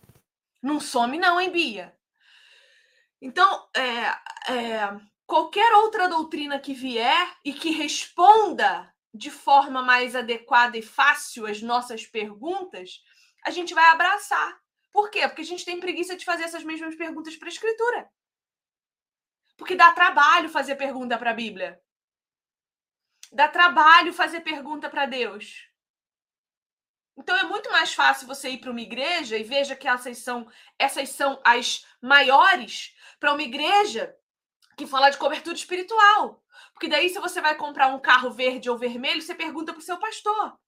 Não some, não, hein, Bia? Então, é, é, qualquer outra doutrina que vier e que responda de forma mais adequada e fácil as nossas perguntas, a gente vai abraçar. Por quê? Porque a gente tem preguiça de fazer essas mesmas perguntas para a Escritura. Porque dá trabalho fazer pergunta para a Bíblia. Dá trabalho fazer pergunta para Deus. Então é muito mais fácil você ir para uma igreja e veja que essas são, essas são as maiores para uma igreja que fala de cobertura espiritual. Porque daí, se você vai comprar um carro verde ou vermelho, você pergunta para o seu pastor.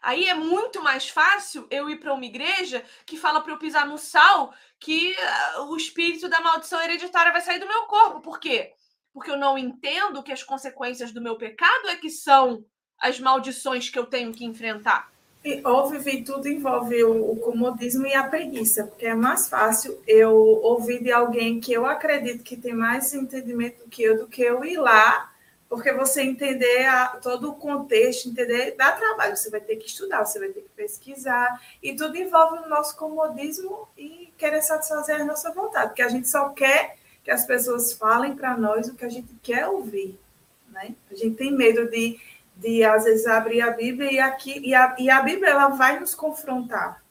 Aí é muito mais fácil eu ir para uma igreja que fala para eu pisar no sal que uh, o espírito da maldição hereditária vai sair do meu corpo. Por quê? Porque eu não entendo que as consequências do meu pecado é que são as maldições que eu tenho que enfrentar. E, óbvio, tudo envolve o, o, comodismo e a preguiça, porque é mais fácil eu ouvir de alguém que eu acredito que tem mais entendimento do que eu, do que eu ir lá, porque você entender a, todo o contexto, entender, dá trabalho, você vai ter que estudar, você vai ter que pesquisar, e tudo envolve o nosso comodismo e querer satisfazer a nossa vontade, porque a gente só quer que as pessoas falem para nós o que a gente quer ouvir, né? A gente tem medo de de às vezes abrir a Bíblia e aqui e a, e a Bíblia ela vai nos confrontar,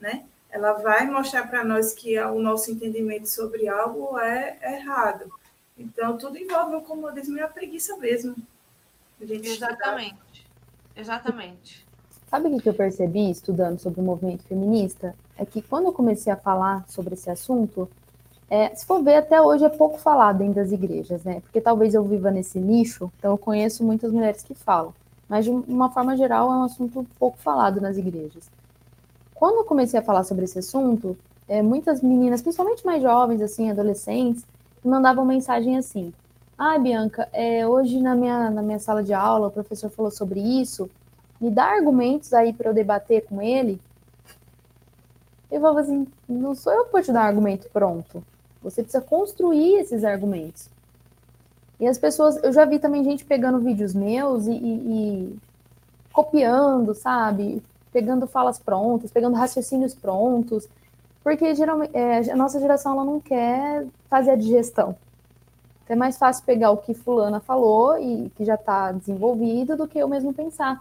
né? Ela vai mostrar para nós que o nosso entendimento sobre algo é errado. Então tudo envolve o comodismo e a preguiça mesmo. A Exatamente. Exatamente. Sabe o que eu percebi estudando sobre o movimento feminista? É que quando eu comecei a falar sobre esse assunto, é, se for ver, até hoje é pouco falado dentro das igrejas, né? Porque talvez eu viva nesse nicho, então eu conheço muitas mulheres que falam. Mas, de uma forma geral, é um assunto pouco falado nas igrejas. Quando eu comecei a falar sobre esse assunto, é, muitas meninas, principalmente mais jovens, assim, adolescentes, mandavam mensagem assim: Ah, Bianca, é, hoje na minha, na minha sala de aula o professor falou sobre isso, me dá argumentos aí para eu debater com ele. Eu falava assim: não sou eu que vou te dar argumento pronto. Você precisa construir esses argumentos. E as pessoas, eu já vi também gente pegando vídeos meus e, e, e copiando, sabe? Pegando falas prontas, pegando raciocínios prontos, porque geralmente é, a nossa geração ela não quer fazer a digestão. Então é mais fácil pegar o que fulana falou e que já está desenvolvido do que eu mesmo pensar.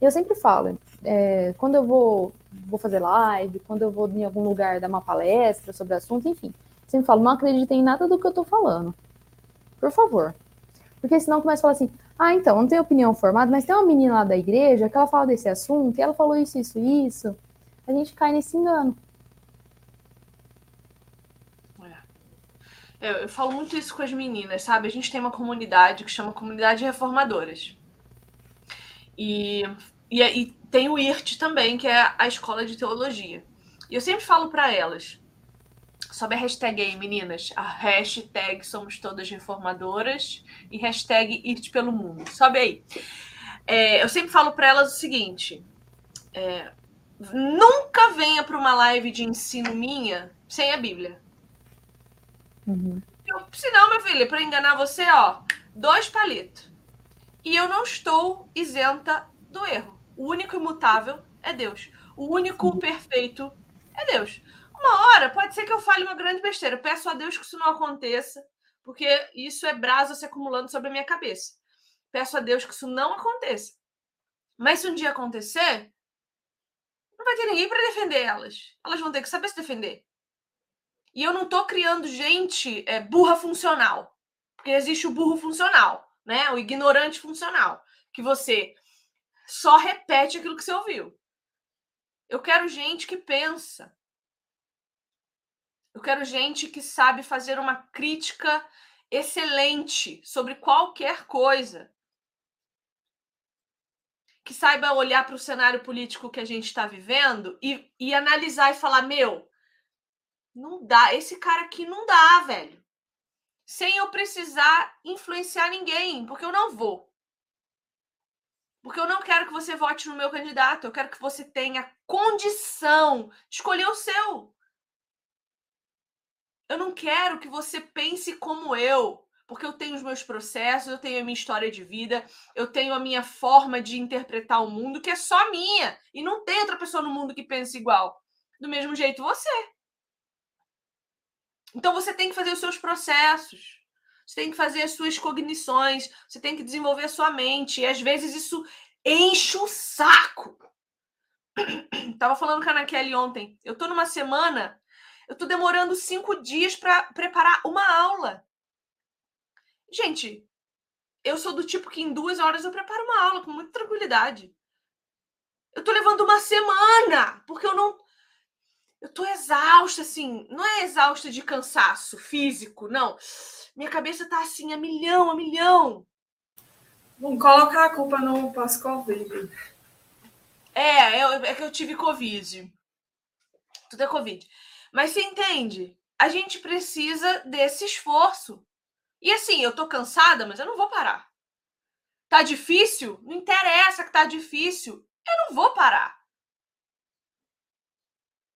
E eu sempre falo, é, quando eu vou, vou fazer live, quando eu vou em algum lugar dar uma palestra sobre assunto, enfim, sempre falo, não acreditem em nada do que eu estou falando. Por favor. Porque senão começa a falar assim, ah, então, não tenho opinião formada, mas tem uma menina lá da igreja que ela fala desse assunto, e ela falou isso, isso, isso. A gente cai nesse engano. É. Eu, eu falo muito isso com as meninas, sabe? A gente tem uma comunidade que chama Comunidade Reformadoras. E, e, e tem o IRT também, que é a escola de teologia. E eu sempre falo para elas, Sobe a hashtag aí, meninas. A hashtag Somos Todas Reformadoras e hashtag IRT pelo Mundo. Sobe aí. É, eu sempre falo para elas o seguinte: é, nunca venha para uma live de ensino minha sem a Bíblia. Uhum. Eu, senão, meu filho, para enganar você, ó, dois palitos. E eu não estou isenta do erro. O único imutável é Deus. O único uhum. perfeito é Deus. Uma hora pode ser que eu fale uma grande besteira. Peço a Deus que isso não aconteça, porque isso é brasa se acumulando sobre a minha cabeça. Peço a Deus que isso não aconteça. Mas se um dia acontecer, não vai ter ninguém para defender elas. Elas vão ter que saber se defender. E eu não estou criando gente é, burra funcional. Porque existe o burro funcional, né? O ignorante funcional. Que você só repete aquilo que você ouviu. Eu quero gente que pensa. Eu quero gente que sabe fazer uma crítica excelente sobre qualquer coisa. Que saiba olhar para o cenário político que a gente está vivendo e, e analisar e falar: meu, não dá, esse cara aqui não dá, velho. Sem eu precisar influenciar ninguém, porque eu não vou. Porque eu não quero que você vote no meu candidato, eu quero que você tenha condição de escolher o seu. Eu não quero que você pense como eu, porque eu tenho os meus processos, eu tenho a minha história de vida, eu tenho a minha forma de interpretar o mundo que é só minha. E não tem outra pessoa no mundo que pense igual. Do mesmo jeito você. Então você tem que fazer os seus processos. Você tem que fazer as suas cognições, você tem que desenvolver a sua mente. E às vezes isso enche o saco. Tava falando com a Ana Kelly ontem. Eu tô numa semana, eu tô demorando cinco dias para preparar uma aula. Gente, eu sou do tipo que em duas horas eu preparo uma aula com muita tranquilidade. Eu tô levando uma semana, porque eu não. Eu tô exausta, assim. Não é exausta de cansaço físico, não. Minha cabeça tá assim, a milhão, a milhão. Vamos colocar a culpa no pós-Covid. É, eu, é que eu tive Covid. Tudo é Covid. Mas você entende? A gente precisa desse esforço. E assim, eu tô cansada, mas eu não vou parar. Tá difícil? Não interessa que tá difícil. Eu não vou parar.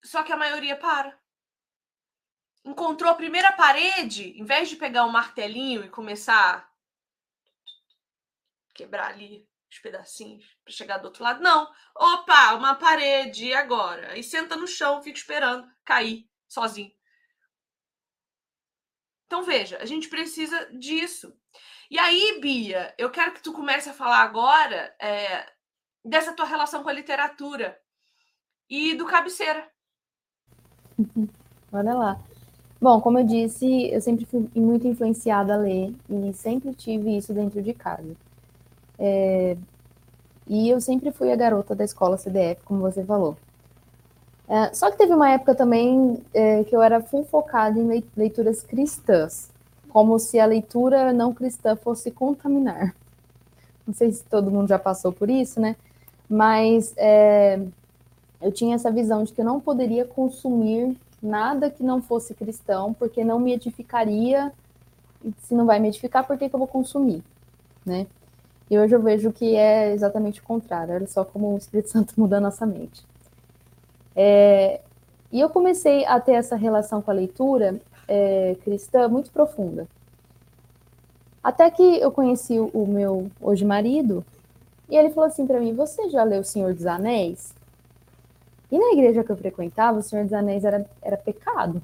Só que a maioria para encontrou a primeira parede, em vez de pegar um martelinho e começar a quebrar ali os pedacinhos para chegar do outro lado, não. Opa, uma parede, e agora? E senta no chão, fica esperando cair sozinho. Então veja, a gente precisa disso. E aí, Bia, eu quero que tu comece a falar agora é, dessa tua relação com a literatura e do cabeceira. Olha lá. Bom, como eu disse, eu sempre fui muito influenciada a ler e sempre tive isso dentro de casa. É, e eu sempre fui a garota da escola CDF, como você falou. É, só que teve uma época também é, que eu era full focada em leituras cristãs, como se a leitura não cristã fosse contaminar. Não sei se todo mundo já passou por isso, né? Mas é, eu tinha essa visão de que eu não poderia consumir nada que não fosse cristão, porque não me edificaria. Se não vai me edificar, por que, que eu vou consumir? Né? E hoje eu vejo que é exatamente o contrário. Olha só como o Espírito Santo muda a nossa mente. É, e eu comecei a ter essa relação com a leitura é, cristã muito profunda. Até que eu conheci o meu hoje marido, e ele falou assim para mim: Você já leu O Senhor dos Anéis? E na igreja que eu frequentava, o Senhor dos Anéis era, era pecado.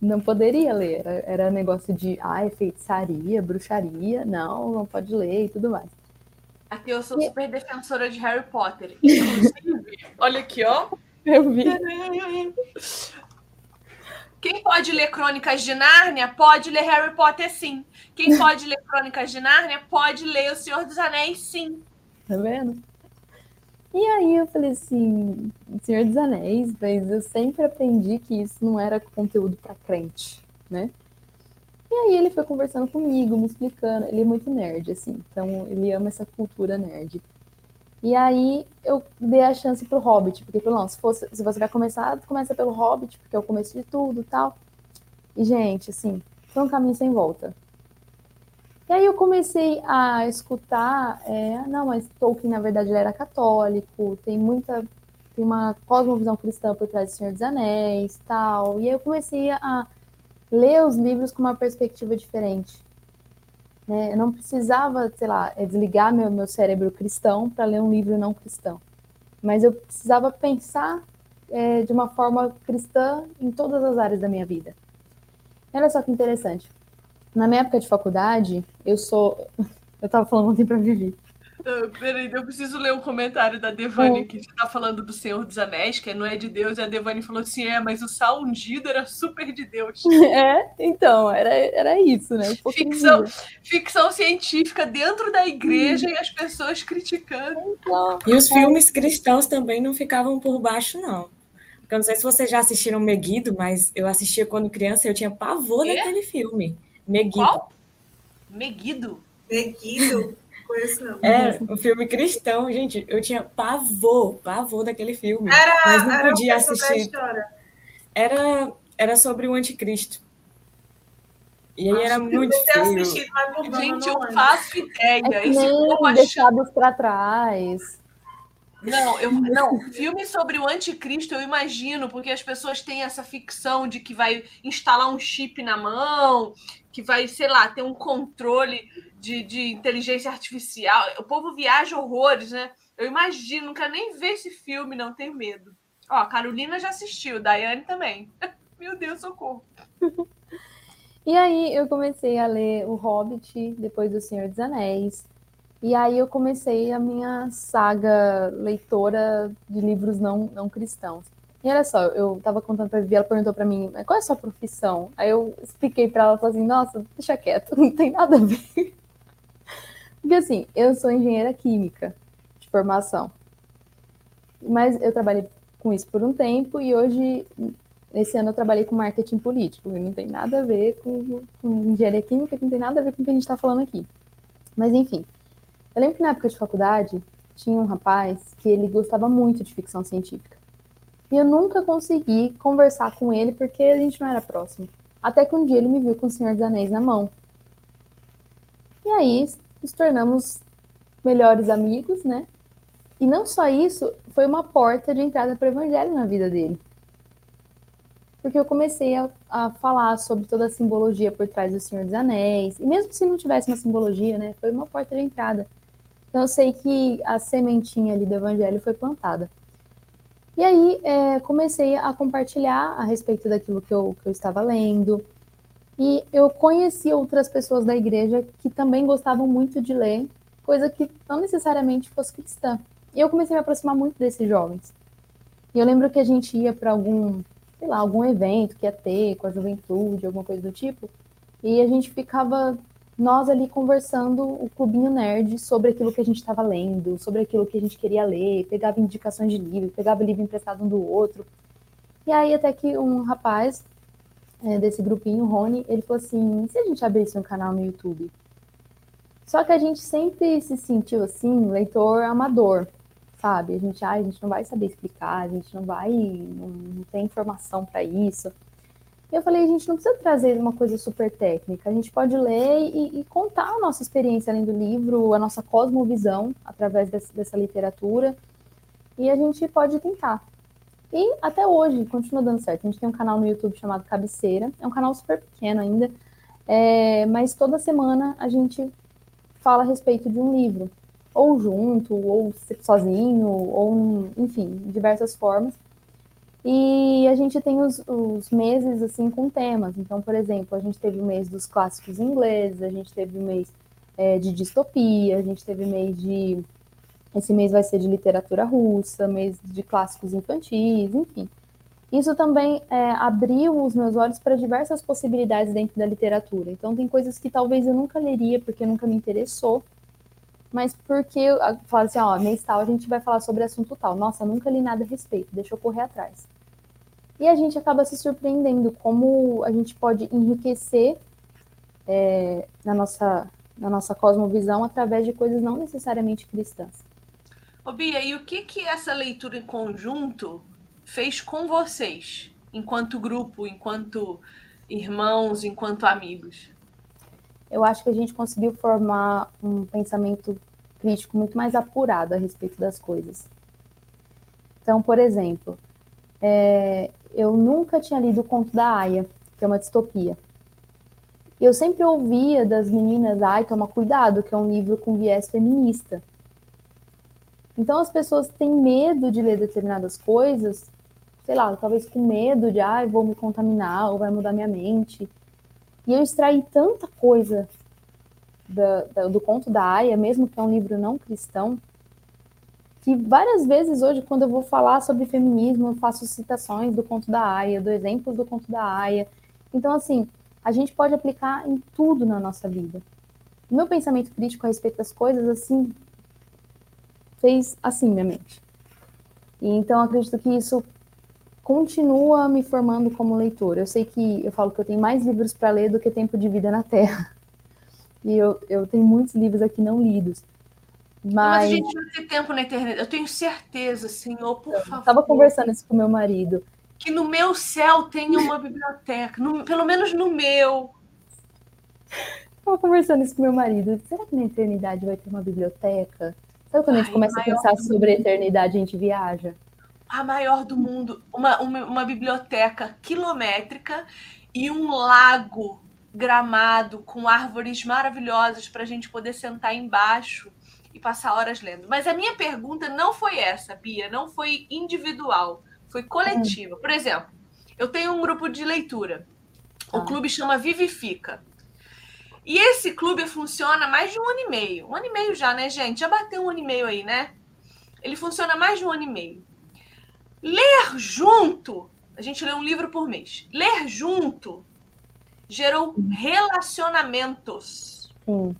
Não poderia ler, era, negócio de ah, feitiçaria, bruxaria, não, não pode ler e tudo mais. Aqui eu sou super defensora de Harry Potter. Inclusive, olha aqui, ó. Eu vi. Quem pode ler Crônicas de Nárnia pode ler Harry Potter, sim. Quem pode ler Crônicas de Nárnia pode ler O Senhor dos Anéis, sim. Tá vendo? E aí eu falei assim, Senhor dos Anéis, mas eu sempre aprendi que isso não era conteúdo para crente, né? E aí ele foi conversando comigo, me explicando. Ele é muito nerd, assim, então ele ama essa cultura nerd. E aí eu dei a chance pro Hobbit, porque falou, se, fosse, se você vai começar, começa pelo Hobbit, porque é o começo de tudo tal. E, gente, assim, foi um caminho sem volta. E aí eu comecei a escutar, é, não, mas Tolkien na verdade ele era católico, tem muita, tem uma cosmovisão cristã por trás do Senhor dos Anéis, tal. E aí eu comecei a ler os livros com uma perspectiva diferente. Né? Eu não precisava, sei lá, é, desligar meu, meu cérebro cristão para ler um livro não cristão. Mas eu precisava pensar é, de uma forma cristã em todas as áreas da minha vida. Olha só que interessante. Na minha época de faculdade, eu sou. Eu tava falando ontem pra Vivi. Uh, peraí, eu preciso ler um comentário da Devane que está falando do Senhor dos Anéis, que não é de Deus, e a Devane falou assim: é, mas o sal ungido era super de Deus. É, então, era, era isso, né? Ficção, ficção científica dentro da igreja hum. e as pessoas criticando. Então, e os filmes cristãos também não ficavam por baixo, não. Eu não sei se vocês já assistiram Meguido, mas eu assistia quando criança e eu tinha pavor é? daquele filme. Meguido. Qual? Meguido? Meguido. Conheço não. É, um filme cristão, gente. Eu tinha pavor, pavor daquele filme. Era, mas não era podia assistir. Era, era sobre o anticristo. E aí era muito feio. Gente, eu faço ideia. É que nem deixados para trás. Não, eu, não, filme sobre o anticristo eu imagino, porque as pessoas têm essa ficção de que vai instalar um chip na mão, que vai, sei lá, ter um controle de, de inteligência artificial. O povo viaja horrores, né? Eu imagino, não quero nem ver esse filme, não tenho medo. Ó, a Carolina já assistiu, Daiane também. Meu Deus, socorro. e aí eu comecei a ler O Hobbit, depois do Senhor dos Anéis. E aí eu comecei a minha saga leitora de livros não, não cristãos. E olha só, eu tava contando pra Vivi, ela perguntou pra mim, qual é a sua profissão? Aí eu expliquei pra ela, falei assim, nossa, deixa quieto, não tem nada a ver. Porque assim, eu sou engenheira química de formação. Mas eu trabalhei com isso por um tempo e hoje, esse ano, eu trabalhei com marketing político. Não tem nada a ver com, com engenharia química, não tem nada a ver com o que a gente está falando aqui. Mas enfim, eu lembro que na época de faculdade tinha um rapaz que ele gostava muito de ficção científica. E eu nunca consegui conversar com ele porque a gente não era próximo. Até que um dia ele me viu com o Senhor dos Anéis na mão. E aí nos tornamos melhores amigos, né? E não só isso, foi uma porta de entrada para o evangelho na vida dele. Porque eu comecei a, a, falar sobre toda a simbologia por trás do Senhor dos Anéis. E mesmo se não tivesse uma simbologia, né? Foi uma porta de entrada. Então eu sei que a sementinha ali do evangelho foi plantada. E aí é, comecei a compartilhar a respeito daquilo que eu, que eu estava lendo, e eu conheci outras pessoas da igreja que também gostavam muito de ler, coisa que não necessariamente fosse cristã. E eu comecei a me aproximar muito desses jovens. E eu lembro que a gente ia para algum, sei lá, algum evento que ia ter com a juventude, alguma coisa do tipo, e a gente ficava nós ali conversando o clubinho nerd sobre aquilo que a gente estava lendo, sobre aquilo que a gente queria ler, pegava indicações de livro, pegava livro emprestado um do outro. E aí até que um rapaz é, desse grupinho, o Rony, ele falou assim: se a gente abrisse um canal no YouTube? Só que a gente sempre se sentiu assim, leitor amador, sabe? A gente, ah, a gente não vai saber explicar, a gente não vai, não, não tem informação para isso. Eu falei, a gente não precisa trazer uma coisa super técnica, a gente pode ler e, e contar a nossa experiência além do livro, a nossa cosmovisão através desse, dessa literatura, e a gente pode tentar. E até hoje continua dando certo. A gente tem um canal no YouTube chamado Cabeceira. É um canal super pequeno ainda, é, mas toda semana a gente fala a respeito de um livro, ou junto, ou sozinho, ou enfim, diversas formas. E a gente tem os, os, meses assim com temas. Então, por exemplo, a gente teve o mês dos clássicos ingleses, a gente teve o mês é, de distopia, a gente teve mês de esse mês vai ser de literatura russa, mês de clássicos infantis, enfim. Isso também é, abriu os meus olhos para diversas possibilidades dentro da literatura. Então, tem coisas que talvez eu nunca leria porque nunca me interessou, mas porque eu falo assim, ó, mês tal a gente vai falar sobre assunto tal. Nossa, nunca li nada a respeito, deixa eu correr atrás. E a gente acaba se surpreendendo como a gente pode enriquecer é, na, nossa, na nossa cosmovisão através de coisas não necessariamente cristãs. Ô Bia, e o que, que essa leitura em conjunto fez com vocês, enquanto grupo, enquanto irmãos, enquanto amigos? Eu acho que a gente conseguiu formar um pensamento crítico muito mais apurado a respeito das coisas. Então, por exemplo, é, eu nunca tinha lido o conto da Aya, que é uma distopia. Eu sempre ouvia das meninas, ai, toma cuidado, que é um livro com viés feminista. Então as pessoas têm medo de ler determinadas coisas, sei lá, talvez com medo de, ah, vou me contaminar ou vai mudar minha mente. E eu extraí tanta coisa da, do conto da Aya, mesmo que é um livro não cristão, que várias vezes hoje, quando eu vou falar sobre feminismo, eu faço citações do conto da Aya, do exemplo do conto da Aya. Então, assim, a gente pode aplicar em tudo na nossa vida. O meu pensamento crítico a respeito das coisas, assim, fez assim minha mente. E então, acredito que isso continua me formando como leitora. Eu sei que eu falo que eu tenho mais livros para ler do que tempo de vida na Terra. E eu, eu tenho muitos livros aqui não lidos. Mas... Mas a gente vai ter tempo na internet. Eu tenho certeza, Senhor, por eu favor. Estava conversando isso com meu marido. Que no meu céu tenha uma biblioteca, no, pelo menos no meu. Estava conversando isso com meu marido. Será que na eternidade vai ter uma biblioteca? Sabe quando Ai, a gente começa a pensar sobre a eternidade, a gente viaja? A maior do mundo, uma, uma, uma biblioteca quilométrica e um lago gramado com árvores maravilhosas para a gente poder sentar embaixo e passar horas lendo. Mas a minha pergunta não foi essa, Bia, não foi individual, foi coletiva. Por exemplo, eu tenho um grupo de leitura. O ah. clube chama Vivifica. E esse clube funciona mais de um ano e meio. Um ano e meio já, né, gente? Já bateu um ano e meio aí, né? Ele funciona mais de um ano e meio. Ler junto, a gente lê um livro por mês. Ler junto gerou relacionamentos. Sim.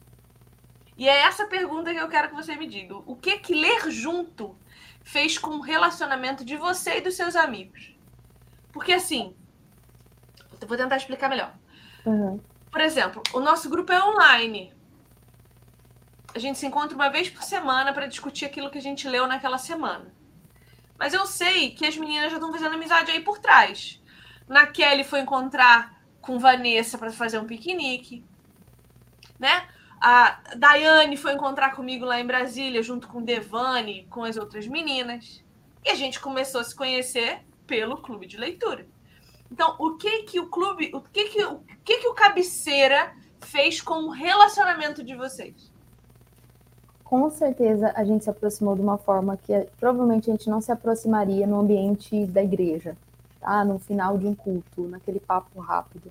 E é essa pergunta que eu quero que você me diga. O que que ler junto fez com o relacionamento de você e dos seus amigos? Porque assim, eu vou tentar explicar melhor. Uhum. Por exemplo, o nosso grupo é online. A gente se encontra uma vez por semana para discutir aquilo que a gente leu naquela semana. Mas eu sei que as meninas já estão fazendo amizade aí por trás. Na Kelly foi encontrar com Vanessa para fazer um piquenique, né? A Daiane foi encontrar comigo lá em Brasília, junto com Devane, com as outras meninas. E a gente começou a se conhecer pelo clube de leitura. Então, o que que o clube, o que que o que que o cabeceira fez com o relacionamento de vocês? Com certeza a gente se aproximou de uma forma que provavelmente a gente não se aproximaria no ambiente da igreja, tá? No final de um culto, naquele papo rápido.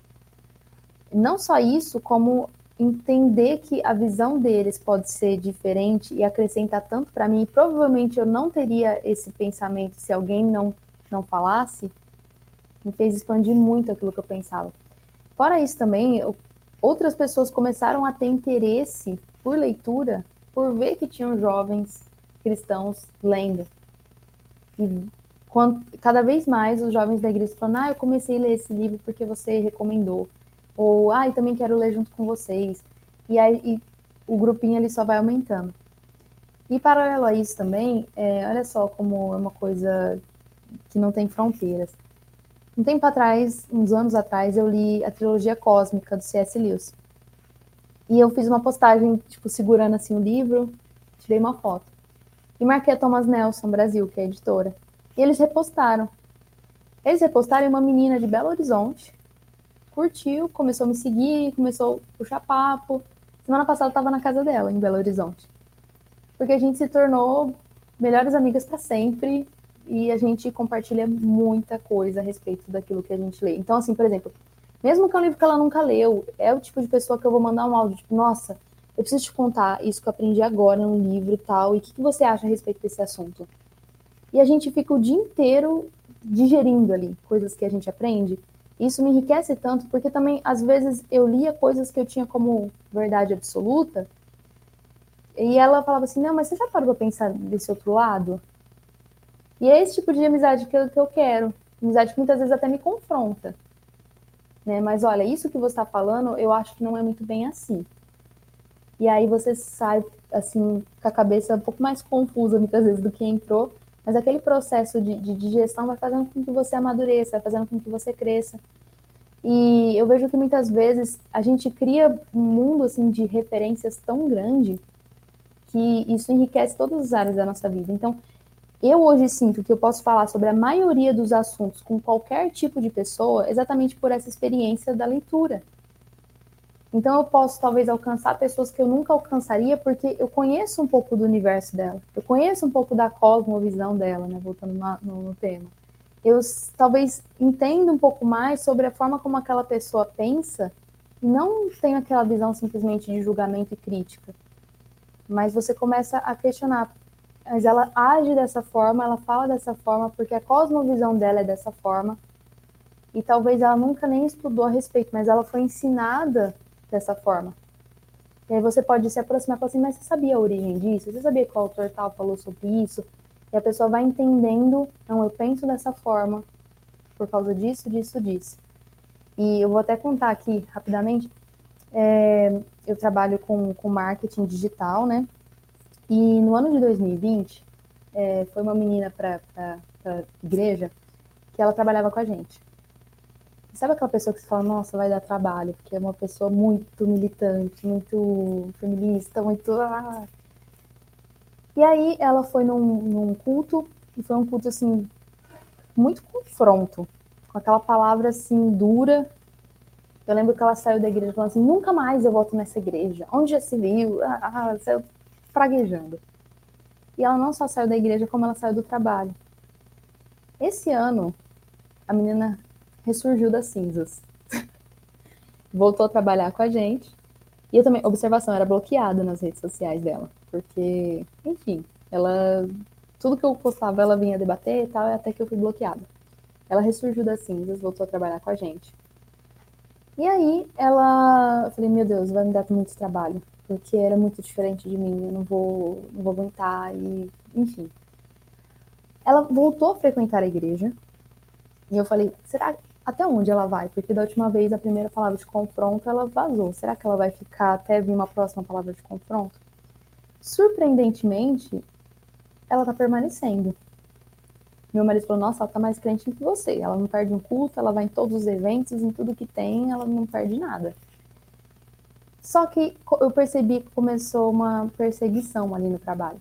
Não só isso, como entender que a visão deles pode ser diferente e acrescentar tanto para mim, provavelmente eu não teria esse pensamento se alguém não, não falasse, me fez expandir muito aquilo que eu pensava. Fora isso também, eu, outras pessoas começaram a ter interesse por leitura, por ver que tinham jovens cristãos lendo. E quando, cada vez mais os jovens da igreja falam, ah, eu comecei a ler esse livro porque você recomendou. Ou, ah, também quero ler junto com vocês. E aí e o grupinho ali só vai aumentando. E paralelo a isso também, é, olha só como é uma coisa que não tem fronteiras. Um tempo atrás, uns anos atrás, eu li a trilogia cósmica do C.S. Lewis. E eu fiz uma postagem, tipo, segurando assim o livro, tirei uma foto. E marquei a Thomas Nelson Brasil, que é editora. E eles repostaram. Eles repostaram uma menina de Belo Horizonte curtiu, começou a me seguir, começou a puxar papo. Semana passada eu estava na casa dela, em Belo Horizonte. Porque a gente se tornou melhores amigas para sempre e a gente compartilha muita coisa a respeito daquilo que a gente lê. Então, assim, por exemplo, mesmo que é um livro que ela nunca leu, é o tipo de pessoa que eu vou mandar um áudio, tipo, nossa, eu preciso te contar isso que eu aprendi agora no livro tal, e o que, que você acha a respeito desse assunto? E a gente fica o dia inteiro digerindo ali coisas que a gente aprende. Isso me enriquece tanto, porque também, às vezes, eu lia coisas que eu tinha como verdade absoluta, e ela falava assim, não, mas você já parou para pensar desse outro lado? E é esse tipo de amizade que eu, que eu quero. Amizade que muitas vezes até me confronta. Né? Mas olha, isso que você está falando, eu acho que não é muito bem assim. E aí você sai, assim, com a cabeça um pouco mais confusa muitas vezes do que entrou, mas aquele processo de, de digestão vai fazendo com que você amadureça, vai fazendo com que você cresça. E eu vejo que muitas vezes a gente cria um mundo assim de referências tão grande que isso enriquece todas as áreas da nossa vida. Então, eu hoje sinto que eu posso falar sobre a maioria dos assuntos com qualquer tipo de pessoa exatamente por essa experiência da leitura. Então eu posso talvez alcançar pessoas que eu nunca alcançaria porque eu conheço um pouco do universo dela. Eu conheço um pouco da cosmovisão dela, né, voltando no, no tema. Eu talvez entenda um pouco mais sobre a forma como aquela pessoa pensa não tem aquela visão simplesmente de julgamento e crítica, mas você começa a questionar. Mas ela age dessa forma, ela fala dessa forma, porque a cosmovisão dela é dessa forma, e talvez ela nunca nem estudou a respeito, mas ela foi ensinada dessa forma. E aí você pode se aproximar e falar assim, mas você sabia a origem disso? Você sabia que o autor tal falou sobre isso? E a pessoa vai entendendo, não, eu penso dessa forma, por causa disso, disso, disso. E eu vou até contar aqui rapidamente. É, eu trabalho com, com marketing digital, né? E no ano de 2020, é, foi uma menina para a igreja que ela trabalhava com a gente. Sabe aquela pessoa que você fala, nossa, vai dar trabalho, porque é uma pessoa muito militante, muito feminista, muito. Ah. E aí ela foi num, num culto, e foi um culto assim, muito confronto, com aquela palavra assim dura. Eu lembro que ela saiu da igreja falando assim: nunca mais eu volto nessa igreja. Onde já se viu? Ah, ah, saiu praguejando. E ela não só saiu da igreja, como ela saiu do trabalho. Esse ano, a menina ressurgiu das cinzas. Voltou a trabalhar com a gente. E eu também, observação, era bloqueada nas redes sociais dela. Porque, enfim, ela. Tudo que eu postava, ela vinha debater e tal, até que eu fui bloqueada. Ela ressurgiu das cinzas, voltou a trabalhar com a gente. E aí, ela. Eu falei, meu Deus, vai me dar muito trabalho. Porque era muito diferente de mim, eu não vou, não vou aguentar. E, enfim. Ela voltou a frequentar a igreja. E eu falei, será até onde ela vai? Porque da última vez, a primeira palavra de confronto, ela vazou. Será que ela vai ficar até vir uma próxima palavra de confronto? Surpreendentemente, ela tá permanecendo. Meu marido falou: Nossa, ela tá mais crente que você. Ela não perde um culto, ela vai em todos os eventos, em tudo que tem, ela não perde nada. Só que eu percebi que começou uma perseguição ali no trabalho.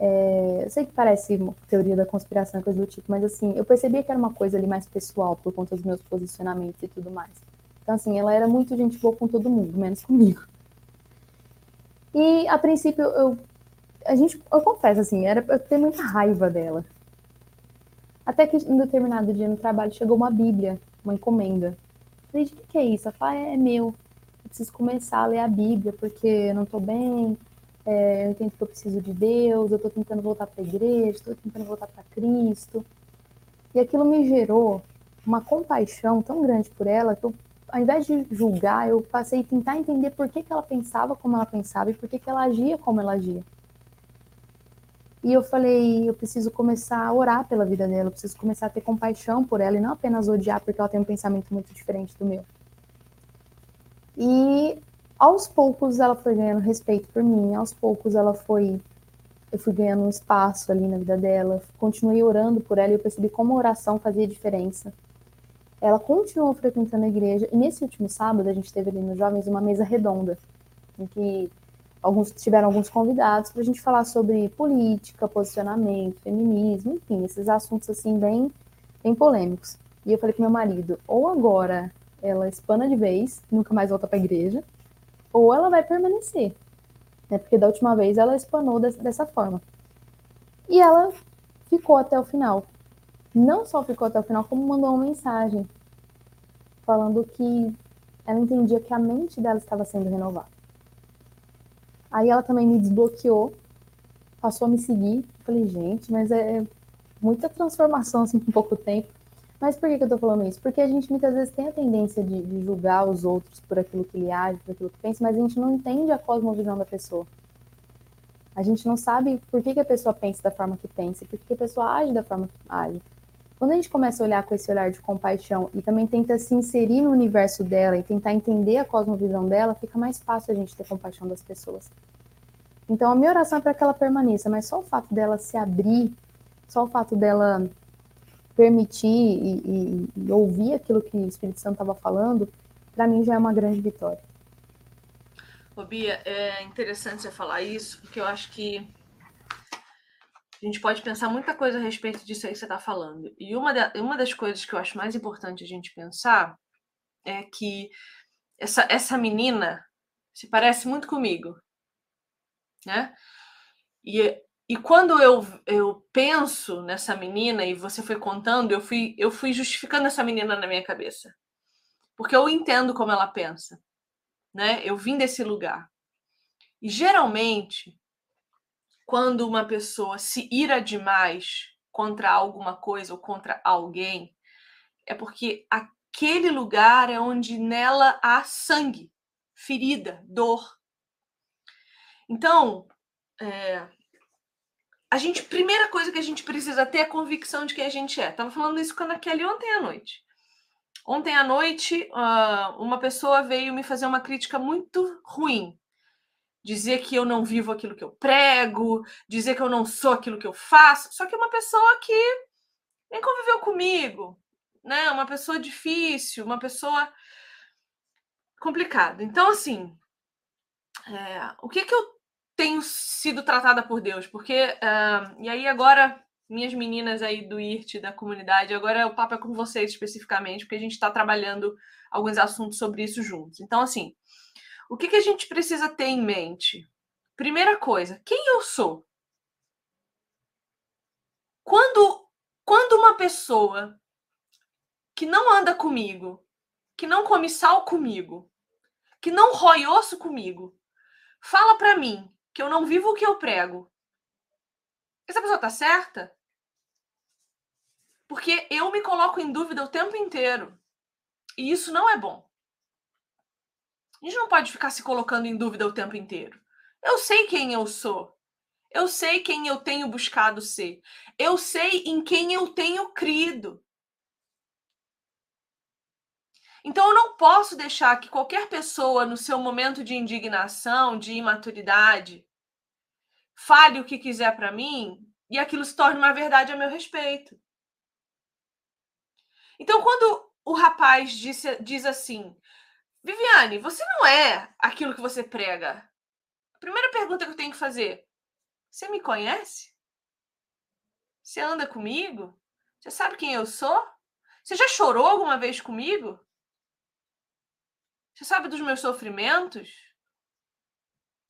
É, eu sei que parece teoria da conspiração, coisa do tipo, mas assim, eu percebia que era uma coisa ali mais pessoal por conta dos meus posicionamentos e tudo mais. Então, assim, ela era muito gente boa com todo mundo, menos comigo. E a princípio, eu, a gente, eu confesso, assim, era eu ter muita raiva dela. Até que em determinado dia no trabalho chegou uma Bíblia, uma encomenda. Eu falei, de que, que é isso? Ela falou, ah, é meu. Eu preciso começar a ler a Bíblia porque eu não tô bem, é, eu entendo que eu preciso de Deus, eu estou tentando voltar para a igreja, estou tentando voltar para Cristo. E aquilo me gerou uma compaixão tão grande por ela que eu, ao invés de julgar, eu passei a tentar entender por que, que ela pensava como ela pensava e por que, que ela agia como ela agia. E eu falei, eu preciso começar a orar pela vida dela, eu preciso começar a ter compaixão por ela e não apenas odiar porque ela tem um pensamento muito diferente do meu. E aos poucos ela foi ganhando respeito por mim, aos poucos ela foi eu fui ganhando um espaço ali na vida dela, continuei orando por ela e eu percebi como a oração fazia diferença. Ela continuou frequentando a igreja e nesse último sábado a gente teve ali nos jovens uma mesa redonda em que alguns tiveram alguns convidados para a gente falar sobre política, posicionamento, feminismo, enfim, esses assuntos assim bem bem polêmicos. E eu falei para meu marido, ou agora ela espana de vez, nunca mais volta para a igreja, ou ela vai permanecer. Né? Porque da última vez ela espanou dessa forma. E ela ficou até o final. Não só ficou até o final, como mandou uma mensagem falando que ela entendia que a mente dela estava sendo renovada. Aí ela também me desbloqueou, passou a me seguir. Falei, gente, mas é muita transformação assim com pouco tempo. Mas por que, que eu tô falando isso? Porque a gente muitas vezes tem a tendência de, de, julgar os outros por aquilo que ele age, por aquilo que pensa, mas a gente não entende a cosmovisão da pessoa. A gente não sabe por que, que a pessoa pensa da forma que pensa, por que, que a pessoa age da forma que age. Quando a gente começa a olhar com esse olhar de compaixão e também tenta se inserir no universo dela e tentar entender a cosmovisão dela, fica mais fácil a gente ter compaixão das pessoas. Então a minha oração é para que ela permaneça, mas só o fato dela se abrir, só o fato dela permitir e, e, e ouvir aquilo que o Espírito Santo estava falando, para mim já é uma grande vitória. Ô, Bia, é interessante você falar isso, porque eu acho que a gente pode pensar muita coisa a respeito disso aí que você está falando. E uma, uma das coisas que eu acho mais importante a gente pensar é que essa, essa menina se parece muito comigo, né? E e quando eu, eu penso nessa menina e você foi contando, eu fui, eu fui justificando essa menina na minha cabeça. porque eu entendo como ela pensa, né? Eu vim desse lugar. E geralmente, quando uma pessoa se ira demais contra alguma coisa ou contra alguém, é porque aquele lugar é onde nela há sangue, ferida, dor. Então, é, a gente, primeira coisa que a gente precisa ter é a convicção de quem a gente é. Tava falando isso com a Kelly ontem à noite. Ontem à noite, uma pessoa veio me fazer uma crítica muito ruim. Dizer que eu não vivo aquilo que eu prego, dizer que eu não sou aquilo que eu faço. Só que é uma pessoa que nem conviveu comigo, né? Uma pessoa difícil, uma pessoa complicada. Então, assim, é, o que que eu tenho sido tratada por Deus? Porque, uh, e aí agora, minhas meninas aí do IRT, da comunidade, agora o papo é com vocês especificamente, porque a gente está trabalhando alguns assuntos sobre isso juntos. Então, assim, o que, que a gente precisa ter em mente? Primeira coisa, quem eu sou? Quando, quando uma pessoa que não anda comigo, que não come sal comigo, que não rói osso comigo, fala para mim que eu não vivo o que eu prego, essa pessoa tá certa? Porque eu me coloco em dúvida o tempo inteiro. E isso não é bom. A gente não pode ficar se colocando em dúvida o tempo inteiro. Eu sei quem eu sou. Eu sei quem eu tenho buscado ser. Eu sei em quem eu tenho crido. Então eu não posso deixar que qualquer pessoa, no seu momento de indignação, de imaturidade, fale o que quiser para mim e aquilo se torne uma verdade a meu respeito. Então, quando o rapaz disse, diz assim, Viviane, você não é aquilo que você prega. A primeira pergunta que eu tenho que fazer: você me conhece? Você anda comigo? Você sabe quem eu sou? Você já chorou alguma vez comigo? Você sabe dos meus sofrimentos?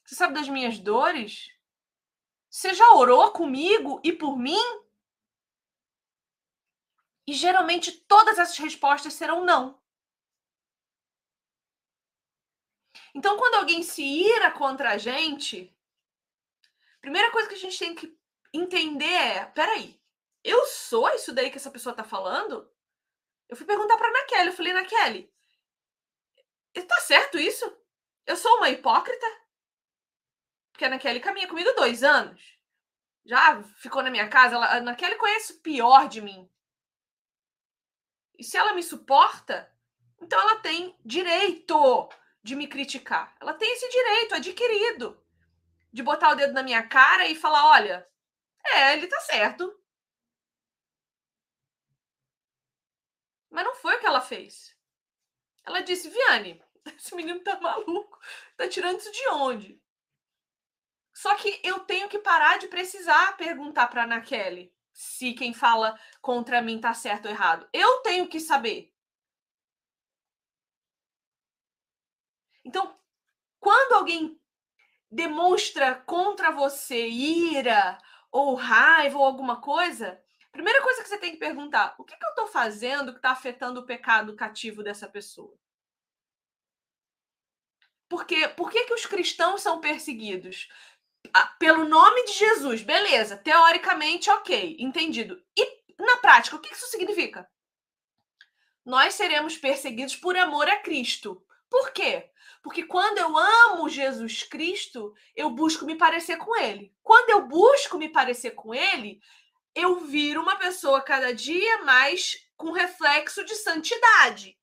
Você sabe das minhas dores? Você já orou comigo e por mim? E geralmente todas essas respostas serão não. Então, quando alguém se ira contra a gente, a primeira coisa que a gente tem que entender é: peraí, eu sou isso daí que essa pessoa tá falando? Eu fui perguntar pra Naquele, eu falei, Naquele, Tá certo isso? Eu sou uma hipócrita? Porque a Naquele caminha comigo dois anos. Já ficou na minha casa. Ela, a Naquele conhece o pior de mim. E se ela me suporta, então ela tem direito de me criticar. Ela tem esse direito adquirido de botar o dedo na minha cara e falar: olha, é, ele tá certo. Mas não foi o que ela fez. Ela disse: Viane, esse menino tá maluco. Tá tirando isso de onde? Só que eu tenho que parar de precisar perguntar para Ana Kelly se quem fala contra mim tá certo ou errado. Eu tenho que saber. Então, quando alguém demonstra contra você ira ou raiva ou alguma coisa, Primeira coisa que você tem que perguntar: o que, que eu estou fazendo que está afetando o pecado cativo dessa pessoa? Porque, por que, que os cristãos são perseguidos? Pelo nome de Jesus, beleza, teoricamente, ok, entendido. E na prática, o que isso significa? Nós seremos perseguidos por amor a Cristo. Por quê? Porque quando eu amo Jesus Cristo, eu busco me parecer com Ele. Quando eu busco me parecer com Ele, eu viro uma pessoa cada dia mais com reflexo de santidade.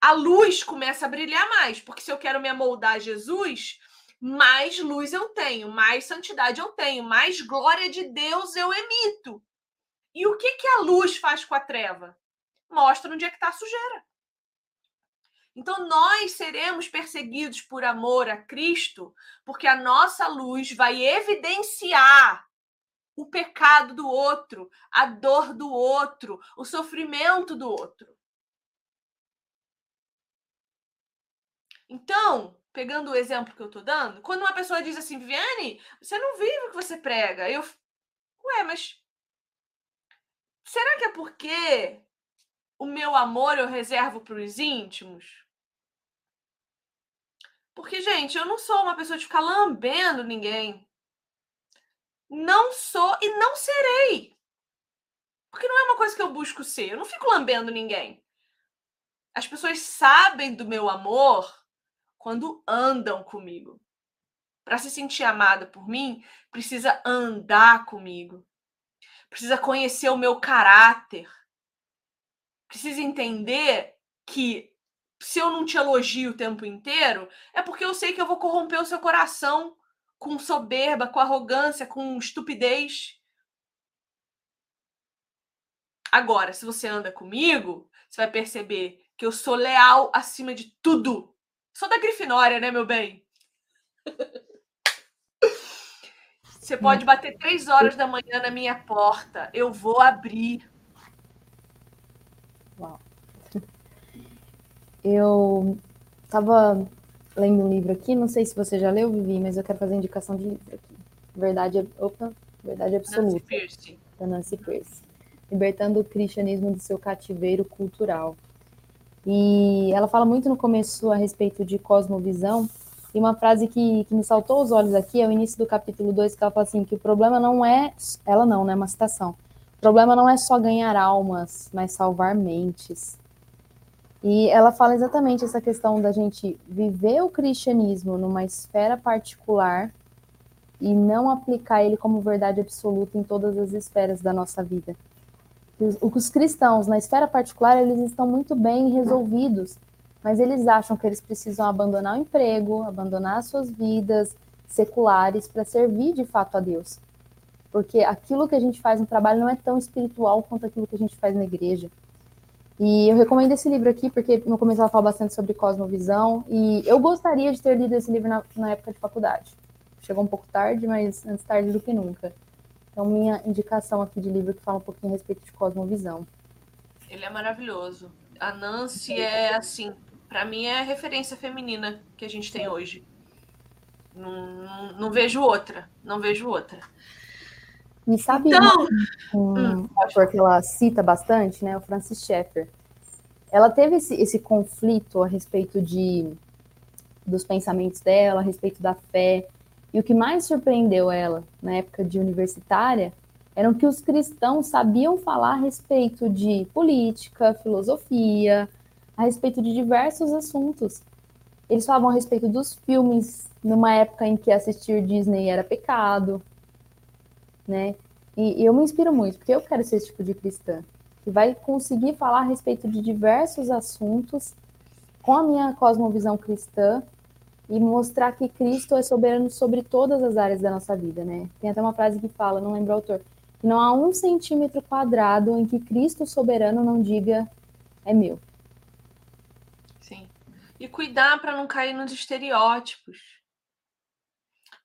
A luz começa a brilhar mais, porque se eu quero me amoldar a Jesus, mais luz eu tenho, mais santidade eu tenho, mais glória de Deus eu emito. E o que, que a luz faz com a treva? Mostra onde é que está a sujeira. Então, nós seremos perseguidos por amor a Cristo, porque a nossa luz vai evidenciar o pecado do outro, a dor do outro, o sofrimento do outro. Então, pegando o exemplo que eu estou dando, quando uma pessoa diz assim, Viviane, você não vive o que você prega. Eu, ué, mas será que é porque o meu amor eu reservo para os íntimos? Porque, gente, eu não sou uma pessoa de ficar lambendo ninguém. Não sou e não serei. Porque não é uma coisa que eu busco ser. Eu não fico lambendo ninguém. As pessoas sabem do meu amor quando andam comigo. Para se sentir amada por mim, precisa andar comigo. Precisa conhecer o meu caráter. Precisa entender que se eu não te elogio o tempo inteiro, é porque eu sei que eu vou corromper o seu coração com soberba, com arrogância, com estupidez. Agora, se você anda comigo, você vai perceber que eu sou leal acima de tudo. Sou da Grifinória, né, meu bem? Você pode bater três horas da manhã na minha porta. Eu vou abrir. Uau. Eu estava lendo um livro aqui, não sei se você já leu, Vivi, mas eu quero fazer indicação de livro aqui. Verdade, opa, verdade absoluta. Nancy Pierce. Da Nancy Pierce. Libertando o cristianismo do seu cativeiro cultural. E ela fala muito no começo a respeito de cosmovisão, e uma frase que, que me saltou os olhos aqui é o início do capítulo 2, que ela fala assim, que o problema não é, ela não, né, uma citação, o problema não é só ganhar almas, mas salvar mentes. E ela fala exatamente essa questão da gente viver o cristianismo numa esfera particular e não aplicar ele como verdade absoluta em todas as esferas da nossa vida. Os, os cristãos, na esfera particular, eles estão muito bem resolvidos, mas eles acham que eles precisam abandonar o emprego, abandonar as suas vidas seculares para servir de fato a Deus. Porque aquilo que a gente faz no trabalho não é tão espiritual quanto aquilo que a gente faz na igreja. E eu recomendo esse livro aqui, porque no começo ela fala bastante sobre cosmovisão, e eu gostaria de ter lido esse livro na, na época de faculdade. Chegou um pouco tarde, mas antes tarde do que nunca. Então, minha indicação aqui de livro que fala um pouquinho a respeito de cosmovisão. Ele é maravilhoso. A Nancy é, assim, para mim é a referência feminina que a gente tem hoje. Não, não, não vejo outra, não vejo outra. E sabe então, um, um que ela cita bastante, né? O Francis Schaeffer. Ela teve esse, esse conflito a respeito de dos pensamentos dela, a respeito da fé. E o que mais surpreendeu ela na época de universitária eram que os cristãos sabiam falar a respeito de política, filosofia, a respeito de diversos assuntos. Eles falavam a respeito dos filmes numa época em que assistir Disney era pecado, né? E, e, eu me inspiro muito, porque eu quero ser esse tipo de cristã, que vai conseguir falar a respeito de diversos assuntos com a minha cosmovisão cristã e mostrar que Cristo é soberano sobre todas as áreas da nossa vida, né? Tem até uma frase que fala, não lembro o autor, que não há um centímetro quadrado em que Cristo soberano não diga é meu. Sim. E cuidar para não cair nos estereótipos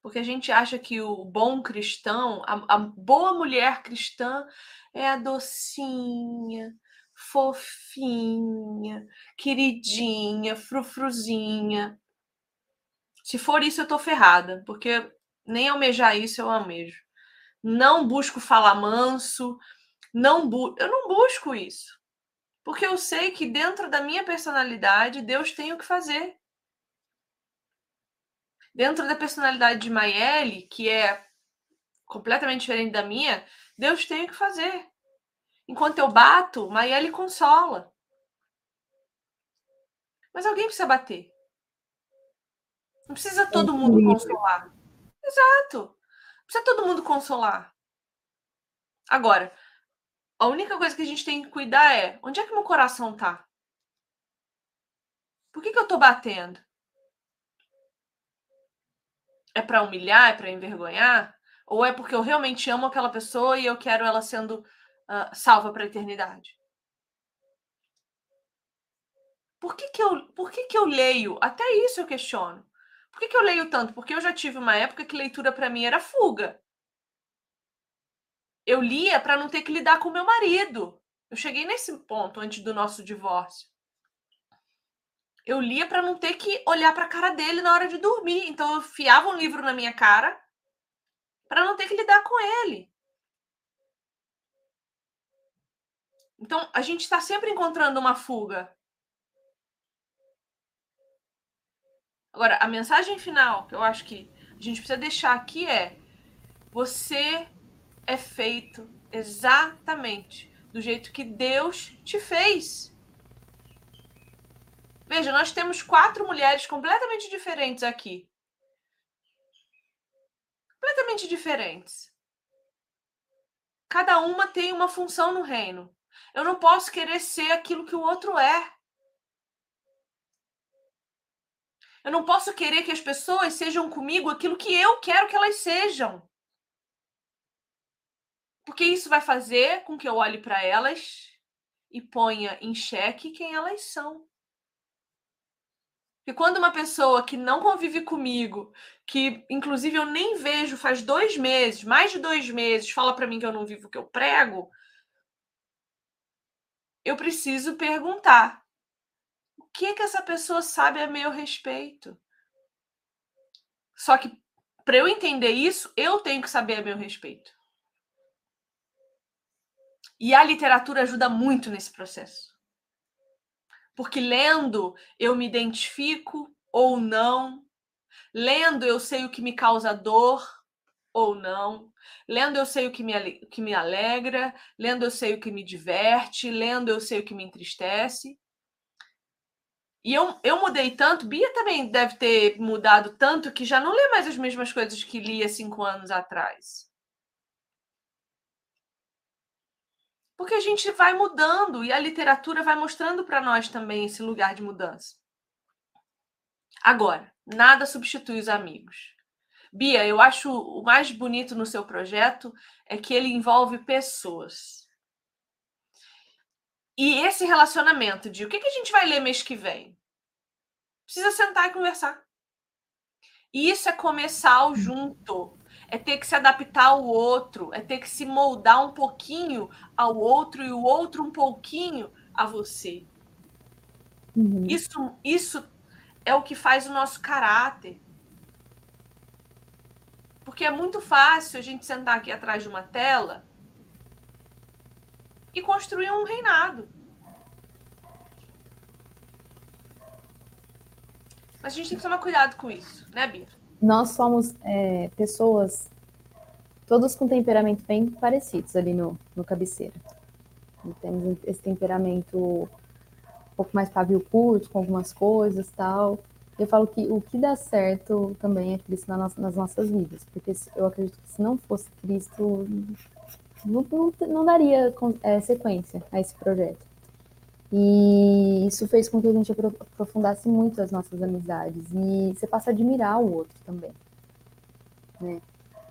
porque a gente acha que o bom cristão, a, a boa mulher cristã é a docinha, fofinha, queridinha, frufruzinha. Se for isso, eu tô ferrada, porque nem almejar isso eu almejo. Não busco falar manso, não bu eu não busco isso. Porque eu sei que dentro da minha personalidade, Deus tem o que fazer. Dentro da personalidade de Maiele, que é completamente diferente da minha, Deus tem o que fazer. Enquanto eu bato, Maiele consola. Mas alguém precisa bater. Não precisa todo mundo consolar. Exato. Não precisa todo mundo consolar. Agora, a única coisa que a gente tem que cuidar é onde é que meu coração tá? Por que, que eu tô batendo? é para humilhar, é para envergonhar? Ou é porque eu realmente amo aquela pessoa e eu quero ela sendo uh, salva para a eternidade? Por que, que, eu, por que, que eu leio? Até isso eu questiono. Por que, que eu leio tanto? Porque eu já tive uma época que leitura para mim era fuga. Eu lia para não ter que lidar com meu marido. Eu cheguei nesse ponto antes do nosso divórcio. Eu lia para não ter que olhar para a cara dele na hora de dormir. Então eu fiava um livro na minha cara para não ter que lidar com ele. Então, a gente está sempre encontrando uma fuga. Agora, a mensagem final que eu acho que a gente precisa deixar aqui é: você é feito exatamente do jeito que Deus te fez. Veja, nós temos quatro mulheres completamente diferentes aqui. Completamente diferentes. Cada uma tem uma função no reino. Eu não posso querer ser aquilo que o outro é. Eu não posso querer que as pessoas sejam comigo aquilo que eu quero que elas sejam. Porque isso vai fazer com que eu olhe para elas e ponha em xeque quem elas são. E quando uma pessoa que não convive comigo, que inclusive eu nem vejo faz dois meses, mais de dois meses, fala para mim que eu não vivo o que eu prego, eu preciso perguntar: que que essa pessoa sabe a meu respeito? Só que para eu entender isso, eu tenho que saber a meu respeito. E a literatura ajuda muito nesse processo. Porque lendo eu me identifico ou não. Lendo eu sei o que me causa dor ou não. Lendo eu sei o que me, o que me alegra. Lendo eu sei o que me diverte. Lendo eu sei o que me entristece. E eu, eu mudei tanto, Bia também deve ter mudado tanto que já não lê mais as mesmas coisas que lia cinco anos atrás. Porque a gente vai mudando e a literatura vai mostrando para nós também esse lugar de mudança. Agora, nada substitui os amigos. Bia, eu acho o mais bonito no seu projeto é que ele envolve pessoas. E esse relacionamento de o que, que a gente vai ler mês que vem? Precisa sentar e conversar. E isso é começar o junto é ter que se adaptar ao outro, é ter que se moldar um pouquinho ao outro e o outro um pouquinho a você. Uhum. Isso, isso é o que faz o nosso caráter. Porque é muito fácil a gente sentar aqui atrás de uma tela e construir um reinado. Mas a gente tem que tomar cuidado com isso, né, Bia? nós somos é, pessoas, todos com temperamento bem parecidos ali no, no cabeceira. temos esse temperamento um pouco mais pavio curto, com algumas coisas tal. Eu falo que o que dá certo também é Cristo nas, nas nossas vidas, porque eu acredito que se não fosse Cristo, não, não, não daria é, sequência a esse projeto. E isso fez com que a gente aprofundasse muito as nossas amizades. E você passa a admirar o outro também. Né?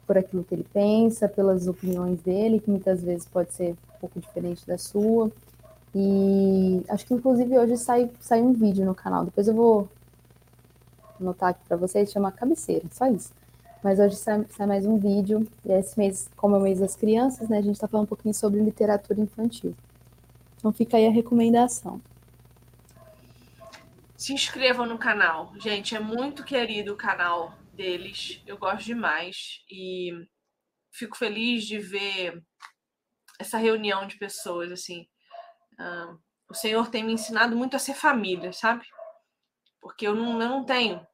Por aquilo que ele pensa, pelas opiniões dele, que muitas vezes pode ser um pouco diferente da sua. E acho que inclusive hoje sai, sai um vídeo no canal. Depois eu vou anotar aqui para vocês, chama Cabeceira, só isso. Mas hoje sai, sai, mais um vídeo. E esse mês, como é o mês das crianças, né, a gente está falando um pouquinho sobre literatura infantil. Então fica aí a recomendação. Se inscrevam no canal. Gente, é muito querido o canal deles. Eu gosto demais. E fico feliz de ver essa reunião de pessoas, assim. Uh, o Senhor tem me ensinado muito a ser família, sabe? Porque eu não, eu não tenho.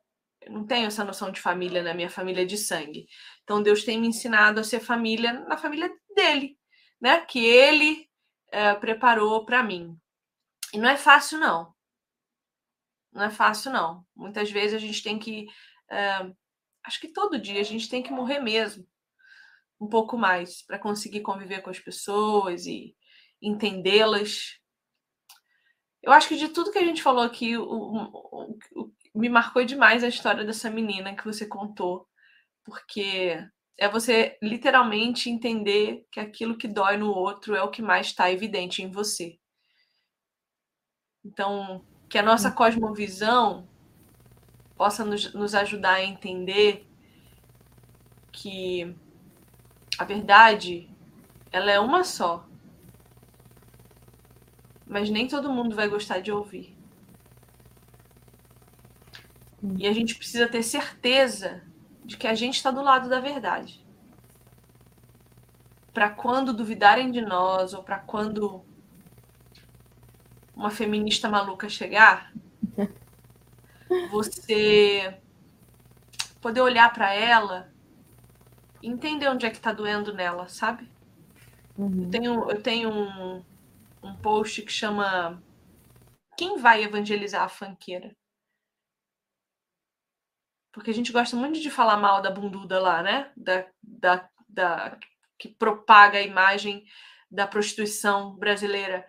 Não tenho essa noção de família na minha família de sangue. Então Deus tem me ensinado a ser família na família dele, né? Que ele é, preparou para mim. E não é fácil, não. Não é fácil, não. Muitas vezes a gente tem que. É, acho que todo dia a gente tem que morrer mesmo. Um pouco mais para conseguir conviver com as pessoas e entendê-las. Eu acho que de tudo que a gente falou aqui, o, o, o, me marcou demais a história dessa menina que você contou, porque é você literalmente entender que aquilo que dói no outro é o que mais está evidente em você. Então, que a nossa cosmovisão possa nos, nos ajudar a entender que a verdade ela é uma só. Mas nem todo mundo vai gostar de ouvir. E a gente precisa ter certeza de que a gente está do lado da verdade. Para quando duvidarem de nós ou para quando uma feminista maluca chegar, você poder olhar para ela e entender onde é que tá doendo nela, sabe? Uhum. Eu tenho, eu tenho um, um post que chama Quem vai evangelizar a fanqueira? Porque a gente gosta muito de falar mal da bunduda lá, né? Da, da, da, que propaga a imagem da prostituição brasileira.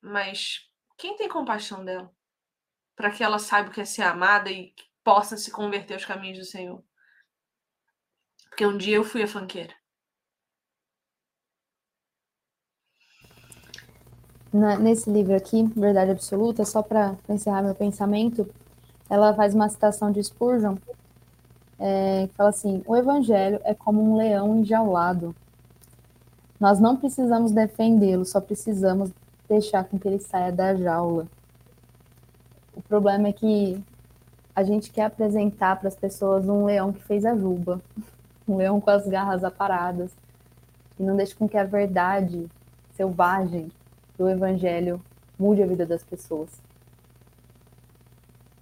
Mas quem tem compaixão dela? Para que ela saiba o que é ser amada e possa se converter aos caminhos do Senhor. Porque um dia eu fui a fanqueira. Nesse livro aqui, Verdade Absoluta, só para encerrar meu pensamento, ela faz uma citação de Spurgeon, é, que fala assim: O evangelho é como um leão enjaulado. Nós não precisamos defendê-lo, só precisamos deixar com que ele saia da jaula. O problema é que a gente quer apresentar para as pessoas um leão que fez a juba, um leão com as garras aparadas, e não deixa com que a verdade selvagem do evangelho mude a vida das pessoas.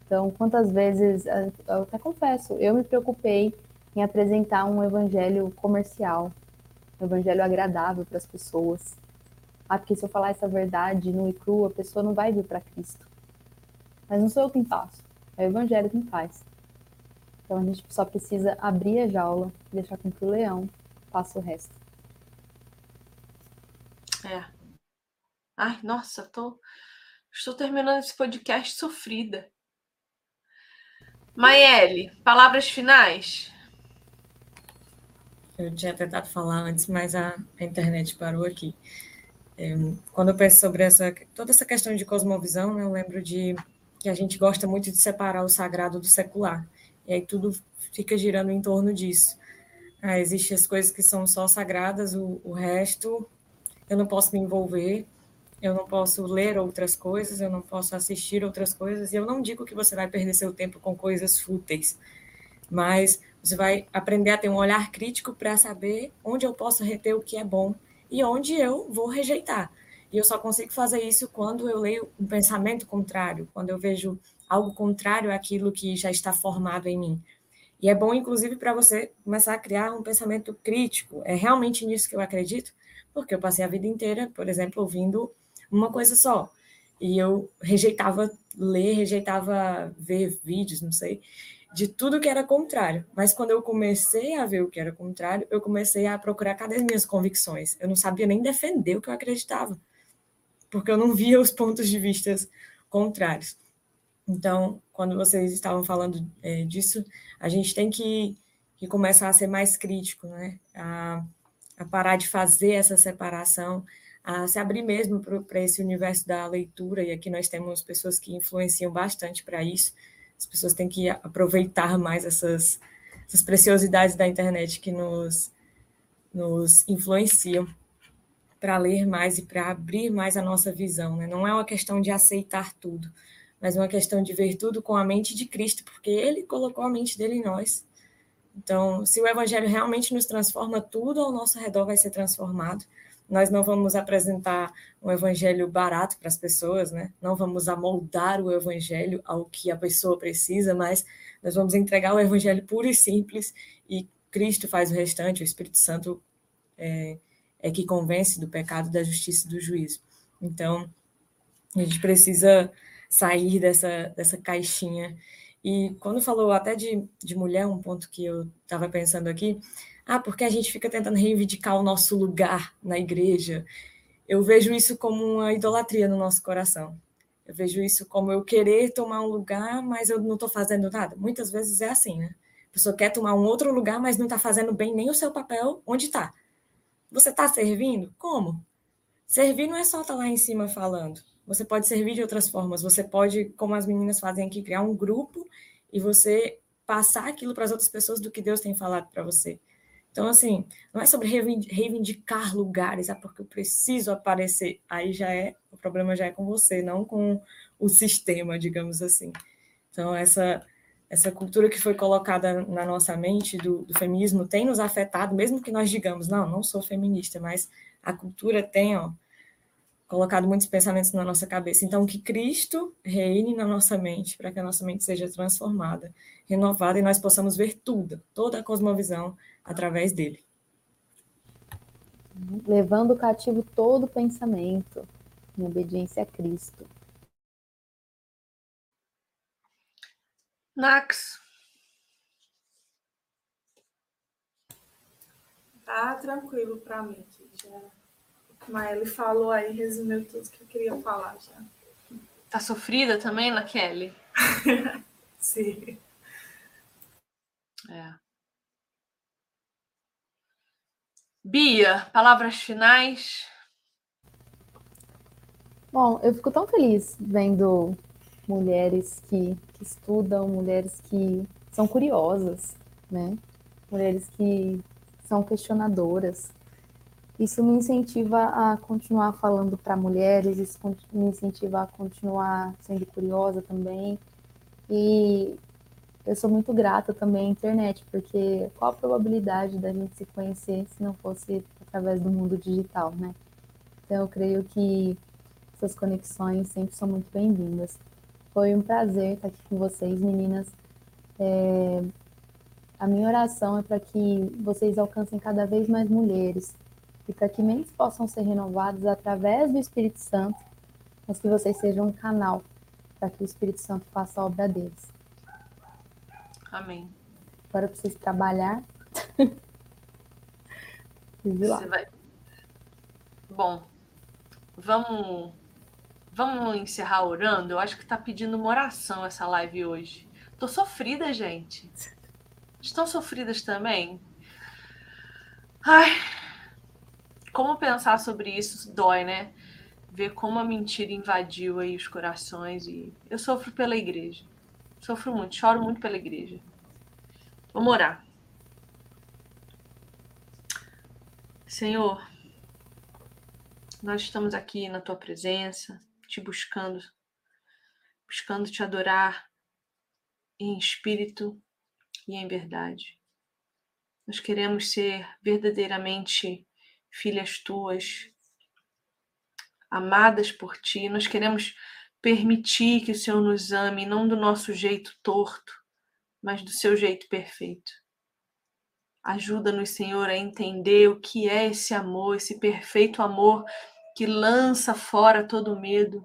Então, quantas vezes, eh, eu até confesso, eu me preocupei em apresentar um evangelho comercial, um evangelho agradável para as pessoas. Ah, porque se eu falar essa verdade no e cru, a pessoa não vai vir para Cristo. Mas não sou eu quem faço, é o evangelho quem faz. Então a gente só precisa abrir a jaula, deixar com que o leão faça o resto. É. Ai, nossa, tô, estou terminando esse podcast sofrida. Maiele, palavras finais? Eu tinha tentado falar antes, mas a, a internet parou aqui. É, quando eu penso sobre essa, toda essa questão de cosmovisão, eu lembro de que a gente gosta muito de separar o sagrado do secular. E aí tudo fica girando em torno disso. Ah, Existem as coisas que são só sagradas, o, o resto eu não posso me envolver eu não posso ler outras coisas, eu não posso assistir outras coisas, e eu não digo que você vai perder seu tempo com coisas fúteis, mas você vai aprender a ter um olhar crítico para saber onde eu posso reter o que é bom e onde eu vou rejeitar. E eu só consigo fazer isso quando eu leio um pensamento contrário, quando eu vejo algo contrário àquilo que já está formado em mim. E é bom, inclusive, para você começar a criar um pensamento crítico. É realmente nisso que eu acredito, porque eu passei a vida inteira, por exemplo, ouvindo uma coisa só. E eu rejeitava ler, rejeitava ver vídeos, não sei, de tudo que era contrário. Mas quando eu comecei a ver o que era contrário, eu comecei a procurar cadê as minhas convicções. Eu não sabia nem defender o que eu acreditava, porque eu não via os pontos de vista contrários. Então, quando vocês estavam falando é, disso, a gente tem que, que começar a ser mais crítico, né? A, a parar de fazer essa separação, a se abrir mesmo para esse universo da leitura, e aqui nós temos pessoas que influenciam bastante para isso. As pessoas têm que aproveitar mais essas, essas preciosidades da internet que nos, nos influenciam para ler mais e para abrir mais a nossa visão. Né? Não é uma questão de aceitar tudo, mas é uma questão de ver tudo com a mente de Cristo, porque Ele colocou a mente dele em nós. Então, se o Evangelho realmente nos transforma, tudo ao nosso redor vai ser transformado. Nós não vamos apresentar um evangelho barato para as pessoas, né? Não vamos amoldar o evangelho ao que a pessoa precisa, mas nós vamos entregar o evangelho puro e simples e Cristo faz o restante, o Espírito Santo é, é que convence do pecado, da justiça e do juízo. Então, a gente precisa sair dessa, dessa caixinha. E quando falou até de, de mulher, um ponto que eu estava pensando aqui, ah, porque a gente fica tentando reivindicar o nosso lugar na igreja. Eu vejo isso como uma idolatria no nosso coração. Eu vejo isso como eu querer tomar um lugar, mas eu não estou fazendo nada. Muitas vezes é assim, né? A pessoa quer tomar um outro lugar, mas não está fazendo bem nem o seu papel onde está. Você está servindo? Como? Servir não é só estar tá lá em cima falando. Você pode servir de outras formas. Você pode, como as meninas fazem aqui, criar um grupo e você passar aquilo para as outras pessoas do que Deus tem falado para você. Então, assim, não é sobre reivindicar lugares, é porque eu preciso aparecer. Aí já é, o problema já é com você, não com o sistema, digamos assim. Então, essa, essa cultura que foi colocada na nossa mente do, do feminismo tem nos afetado, mesmo que nós digamos, não, não sou feminista, mas a cultura tem, ó, colocado muitos pensamentos na nossa cabeça. Então, que Cristo reine na nossa mente, para que a nossa mente seja transformada, renovada e nós possamos ver tudo, toda a cosmovisão através dele. Levando cativo todo pensamento, em obediência a Cristo. Nax. Tá tranquilo para mim. Já mas ele falou aí, resumiu tudo que eu queria falar já. Tá sofrida também, na Kelly? Sim. É. Bia, palavras finais? Bom, eu fico tão feliz vendo mulheres que, que estudam, mulheres que são curiosas, né? Mulheres que são questionadoras, isso me incentiva a continuar falando para mulheres, isso me incentiva a continuar sendo curiosa também. E eu sou muito grata também à internet, porque qual a probabilidade da gente se conhecer se não fosse através do mundo digital, né? Então eu creio que essas conexões sempre são muito bem-vindas. Foi um prazer estar aqui com vocês, meninas. É... A minha oração é para que vocês alcancem cada vez mais mulheres, e para que mentes possam ser renovadas através do Espírito Santo, mas que vocês sejam um canal para que o Espírito Santo faça a obra deles. Amém. Agora para vocês trabalhar. Você vai... Bom, vamos vamos encerrar orando. Eu acho que está pedindo uma oração essa live hoje. Tô sofrida, gente. Estão sofridas também? Ai, como pensar sobre isso dói, né? Ver como a mentira invadiu aí os corações e eu sofro pela igreja. Sofro muito, choro muito pela igreja. Vamos orar. Senhor, nós estamos aqui na tua presença, te buscando, buscando te adorar em espírito e em verdade. Nós queremos ser verdadeiramente filhas tuas, amadas por ti. Nós queremos permitir que o Senhor nos ame, não do nosso jeito torto, mas do seu jeito perfeito. Ajuda-nos, Senhor, a entender o que é esse amor, esse perfeito amor que lança fora todo medo.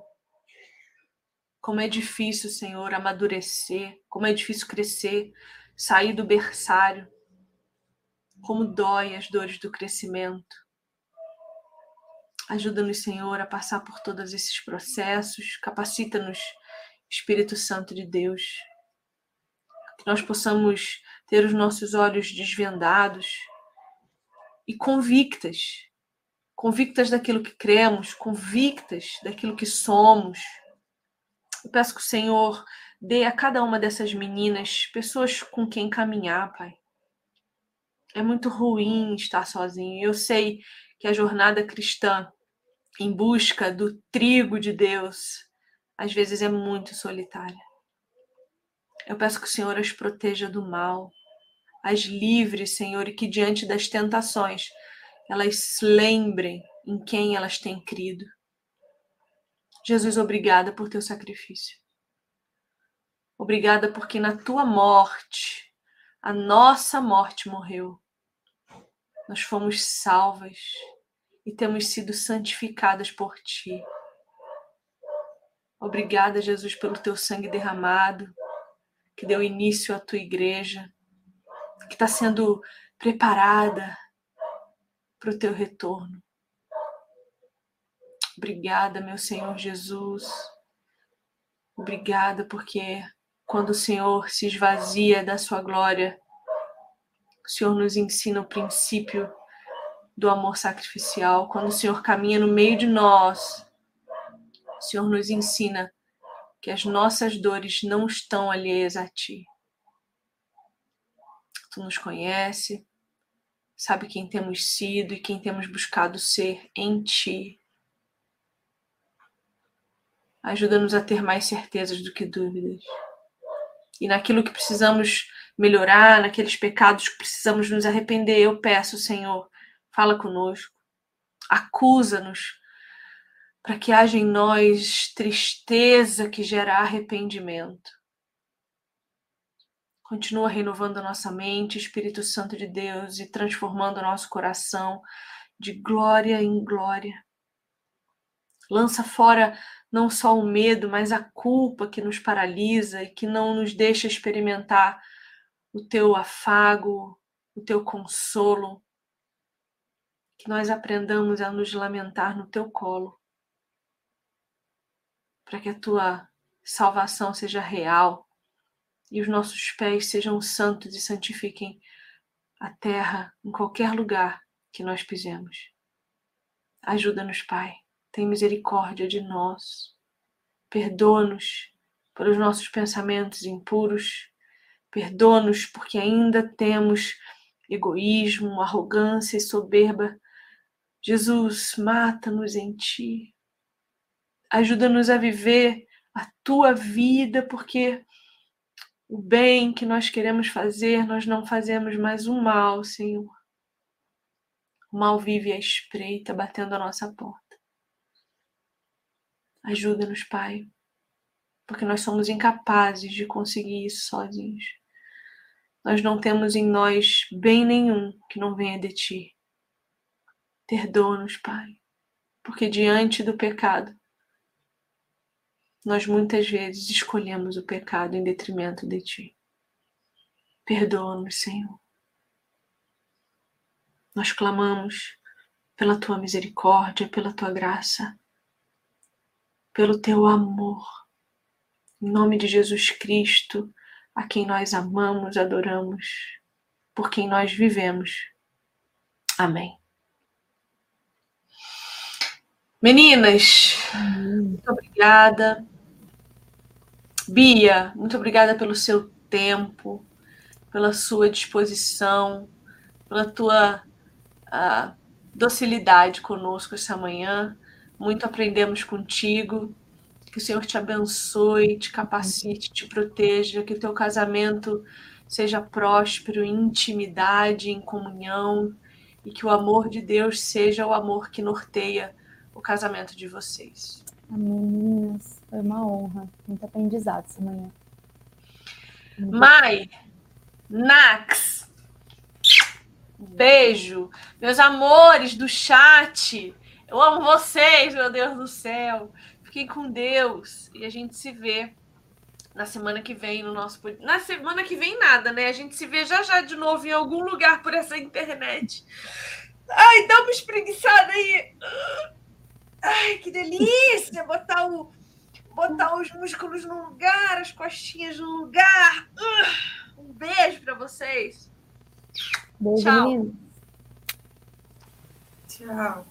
Como é difícil, Senhor, amadurecer, como é difícil crescer, sair do berçário. Como dói as dores do crescimento. Ajuda-nos, Senhor, a passar por todos esses processos. Capacita-nos, Espírito Santo de Deus. Que nós possamos ter os nossos olhos desvendados e convictas. Convictas daquilo que cremos, convictas daquilo que somos. Eu peço que o Senhor dê a cada uma dessas meninas pessoas com quem caminhar, Pai. É muito ruim estar sozinho. Eu sei que a jornada cristã em busca do trigo de Deus, às vezes é muito solitária. Eu peço que o Senhor as proteja do mal, as livre, Senhor, e que diante das tentações elas lembrem em quem elas têm crido. Jesus, obrigada por teu sacrifício. Obrigada porque na tua morte, a nossa morte morreu. Nós fomos salvas e temos sido santificadas por ti. Obrigada, Jesus, pelo teu sangue derramado, que deu início à tua igreja, que está sendo preparada para o teu retorno. Obrigada, meu Senhor Jesus. Obrigada, porque quando o Senhor se esvazia da sua glória, o Senhor nos ensina o princípio do amor sacrificial, quando o Senhor caminha no meio de nós, o Senhor nos ensina que as nossas dores não estão alheias a ti. Tu nos conhece, sabe quem temos sido e quem temos buscado ser em ti. Ajuda-nos a ter mais certezas do que dúvidas. E naquilo que precisamos melhorar, naqueles pecados que precisamos nos arrepender, eu peço, Senhor, fala conosco, acusa-nos para que haja em nós tristeza que gera arrependimento. Continua renovando nossa mente, Espírito Santo de Deus, e transformando nosso coração de glória em glória. Lança fora não só o medo, mas a culpa que nos paralisa e que não nos deixa experimentar o teu afago, o teu consolo. Que nós aprendamos a nos lamentar no teu colo, para que a tua salvação seja real e os nossos pés sejam santos e santifiquem a terra em qualquer lugar que nós pisemos. Ajuda-nos, Pai. Tem misericórdia de nós. Perdoa-nos pelos nossos pensamentos impuros. Perdoa-nos porque ainda temos egoísmo, arrogância e soberba. Jesus, mata-nos em ti. Ajuda-nos a viver a tua vida, porque o bem que nós queremos fazer, nós não fazemos mais o mal, Senhor. O mal vive à espreita, batendo a nossa porta. Ajuda-nos, Pai, porque nós somos incapazes de conseguir isso sozinhos. Nós não temos em nós bem nenhum que não venha de Ti. Perdoa-nos, Pai, porque diante do pecado, nós muitas vezes escolhemos o pecado em detrimento de Ti. Perdoa-nos, Senhor. Nós clamamos pela Tua misericórdia, pela Tua graça, pelo Teu amor. Em nome de Jesus Cristo, a quem nós amamos, adoramos, por quem nós vivemos. Amém. Meninas, muito obrigada. Bia, muito obrigada pelo seu tempo, pela sua disposição, pela tua uh, docilidade conosco essa manhã. Muito aprendemos contigo. Que o Senhor te abençoe, te capacite, te proteja, que o teu casamento seja próspero em intimidade, em comunhão, e que o amor de Deus seja o amor que norteia o casamento de vocês. Amém, meninas. Foi uma honra. Muito aprendizado essa manhã. Muito Mai, Nax, beijo. Meus amores do chat, eu amo vocês, meu Deus do céu. Fiquem com Deus e a gente se vê na semana que vem no nosso na semana que vem nada, né? A gente se vê já já de novo em algum lugar por essa internet. Ai, dá uma espreguiçada aí. Ai, que delícia botar o botar os músculos no lugar, as costinhas no lugar. Uh, um beijo para vocês. Beijo, Tchau. Tchau.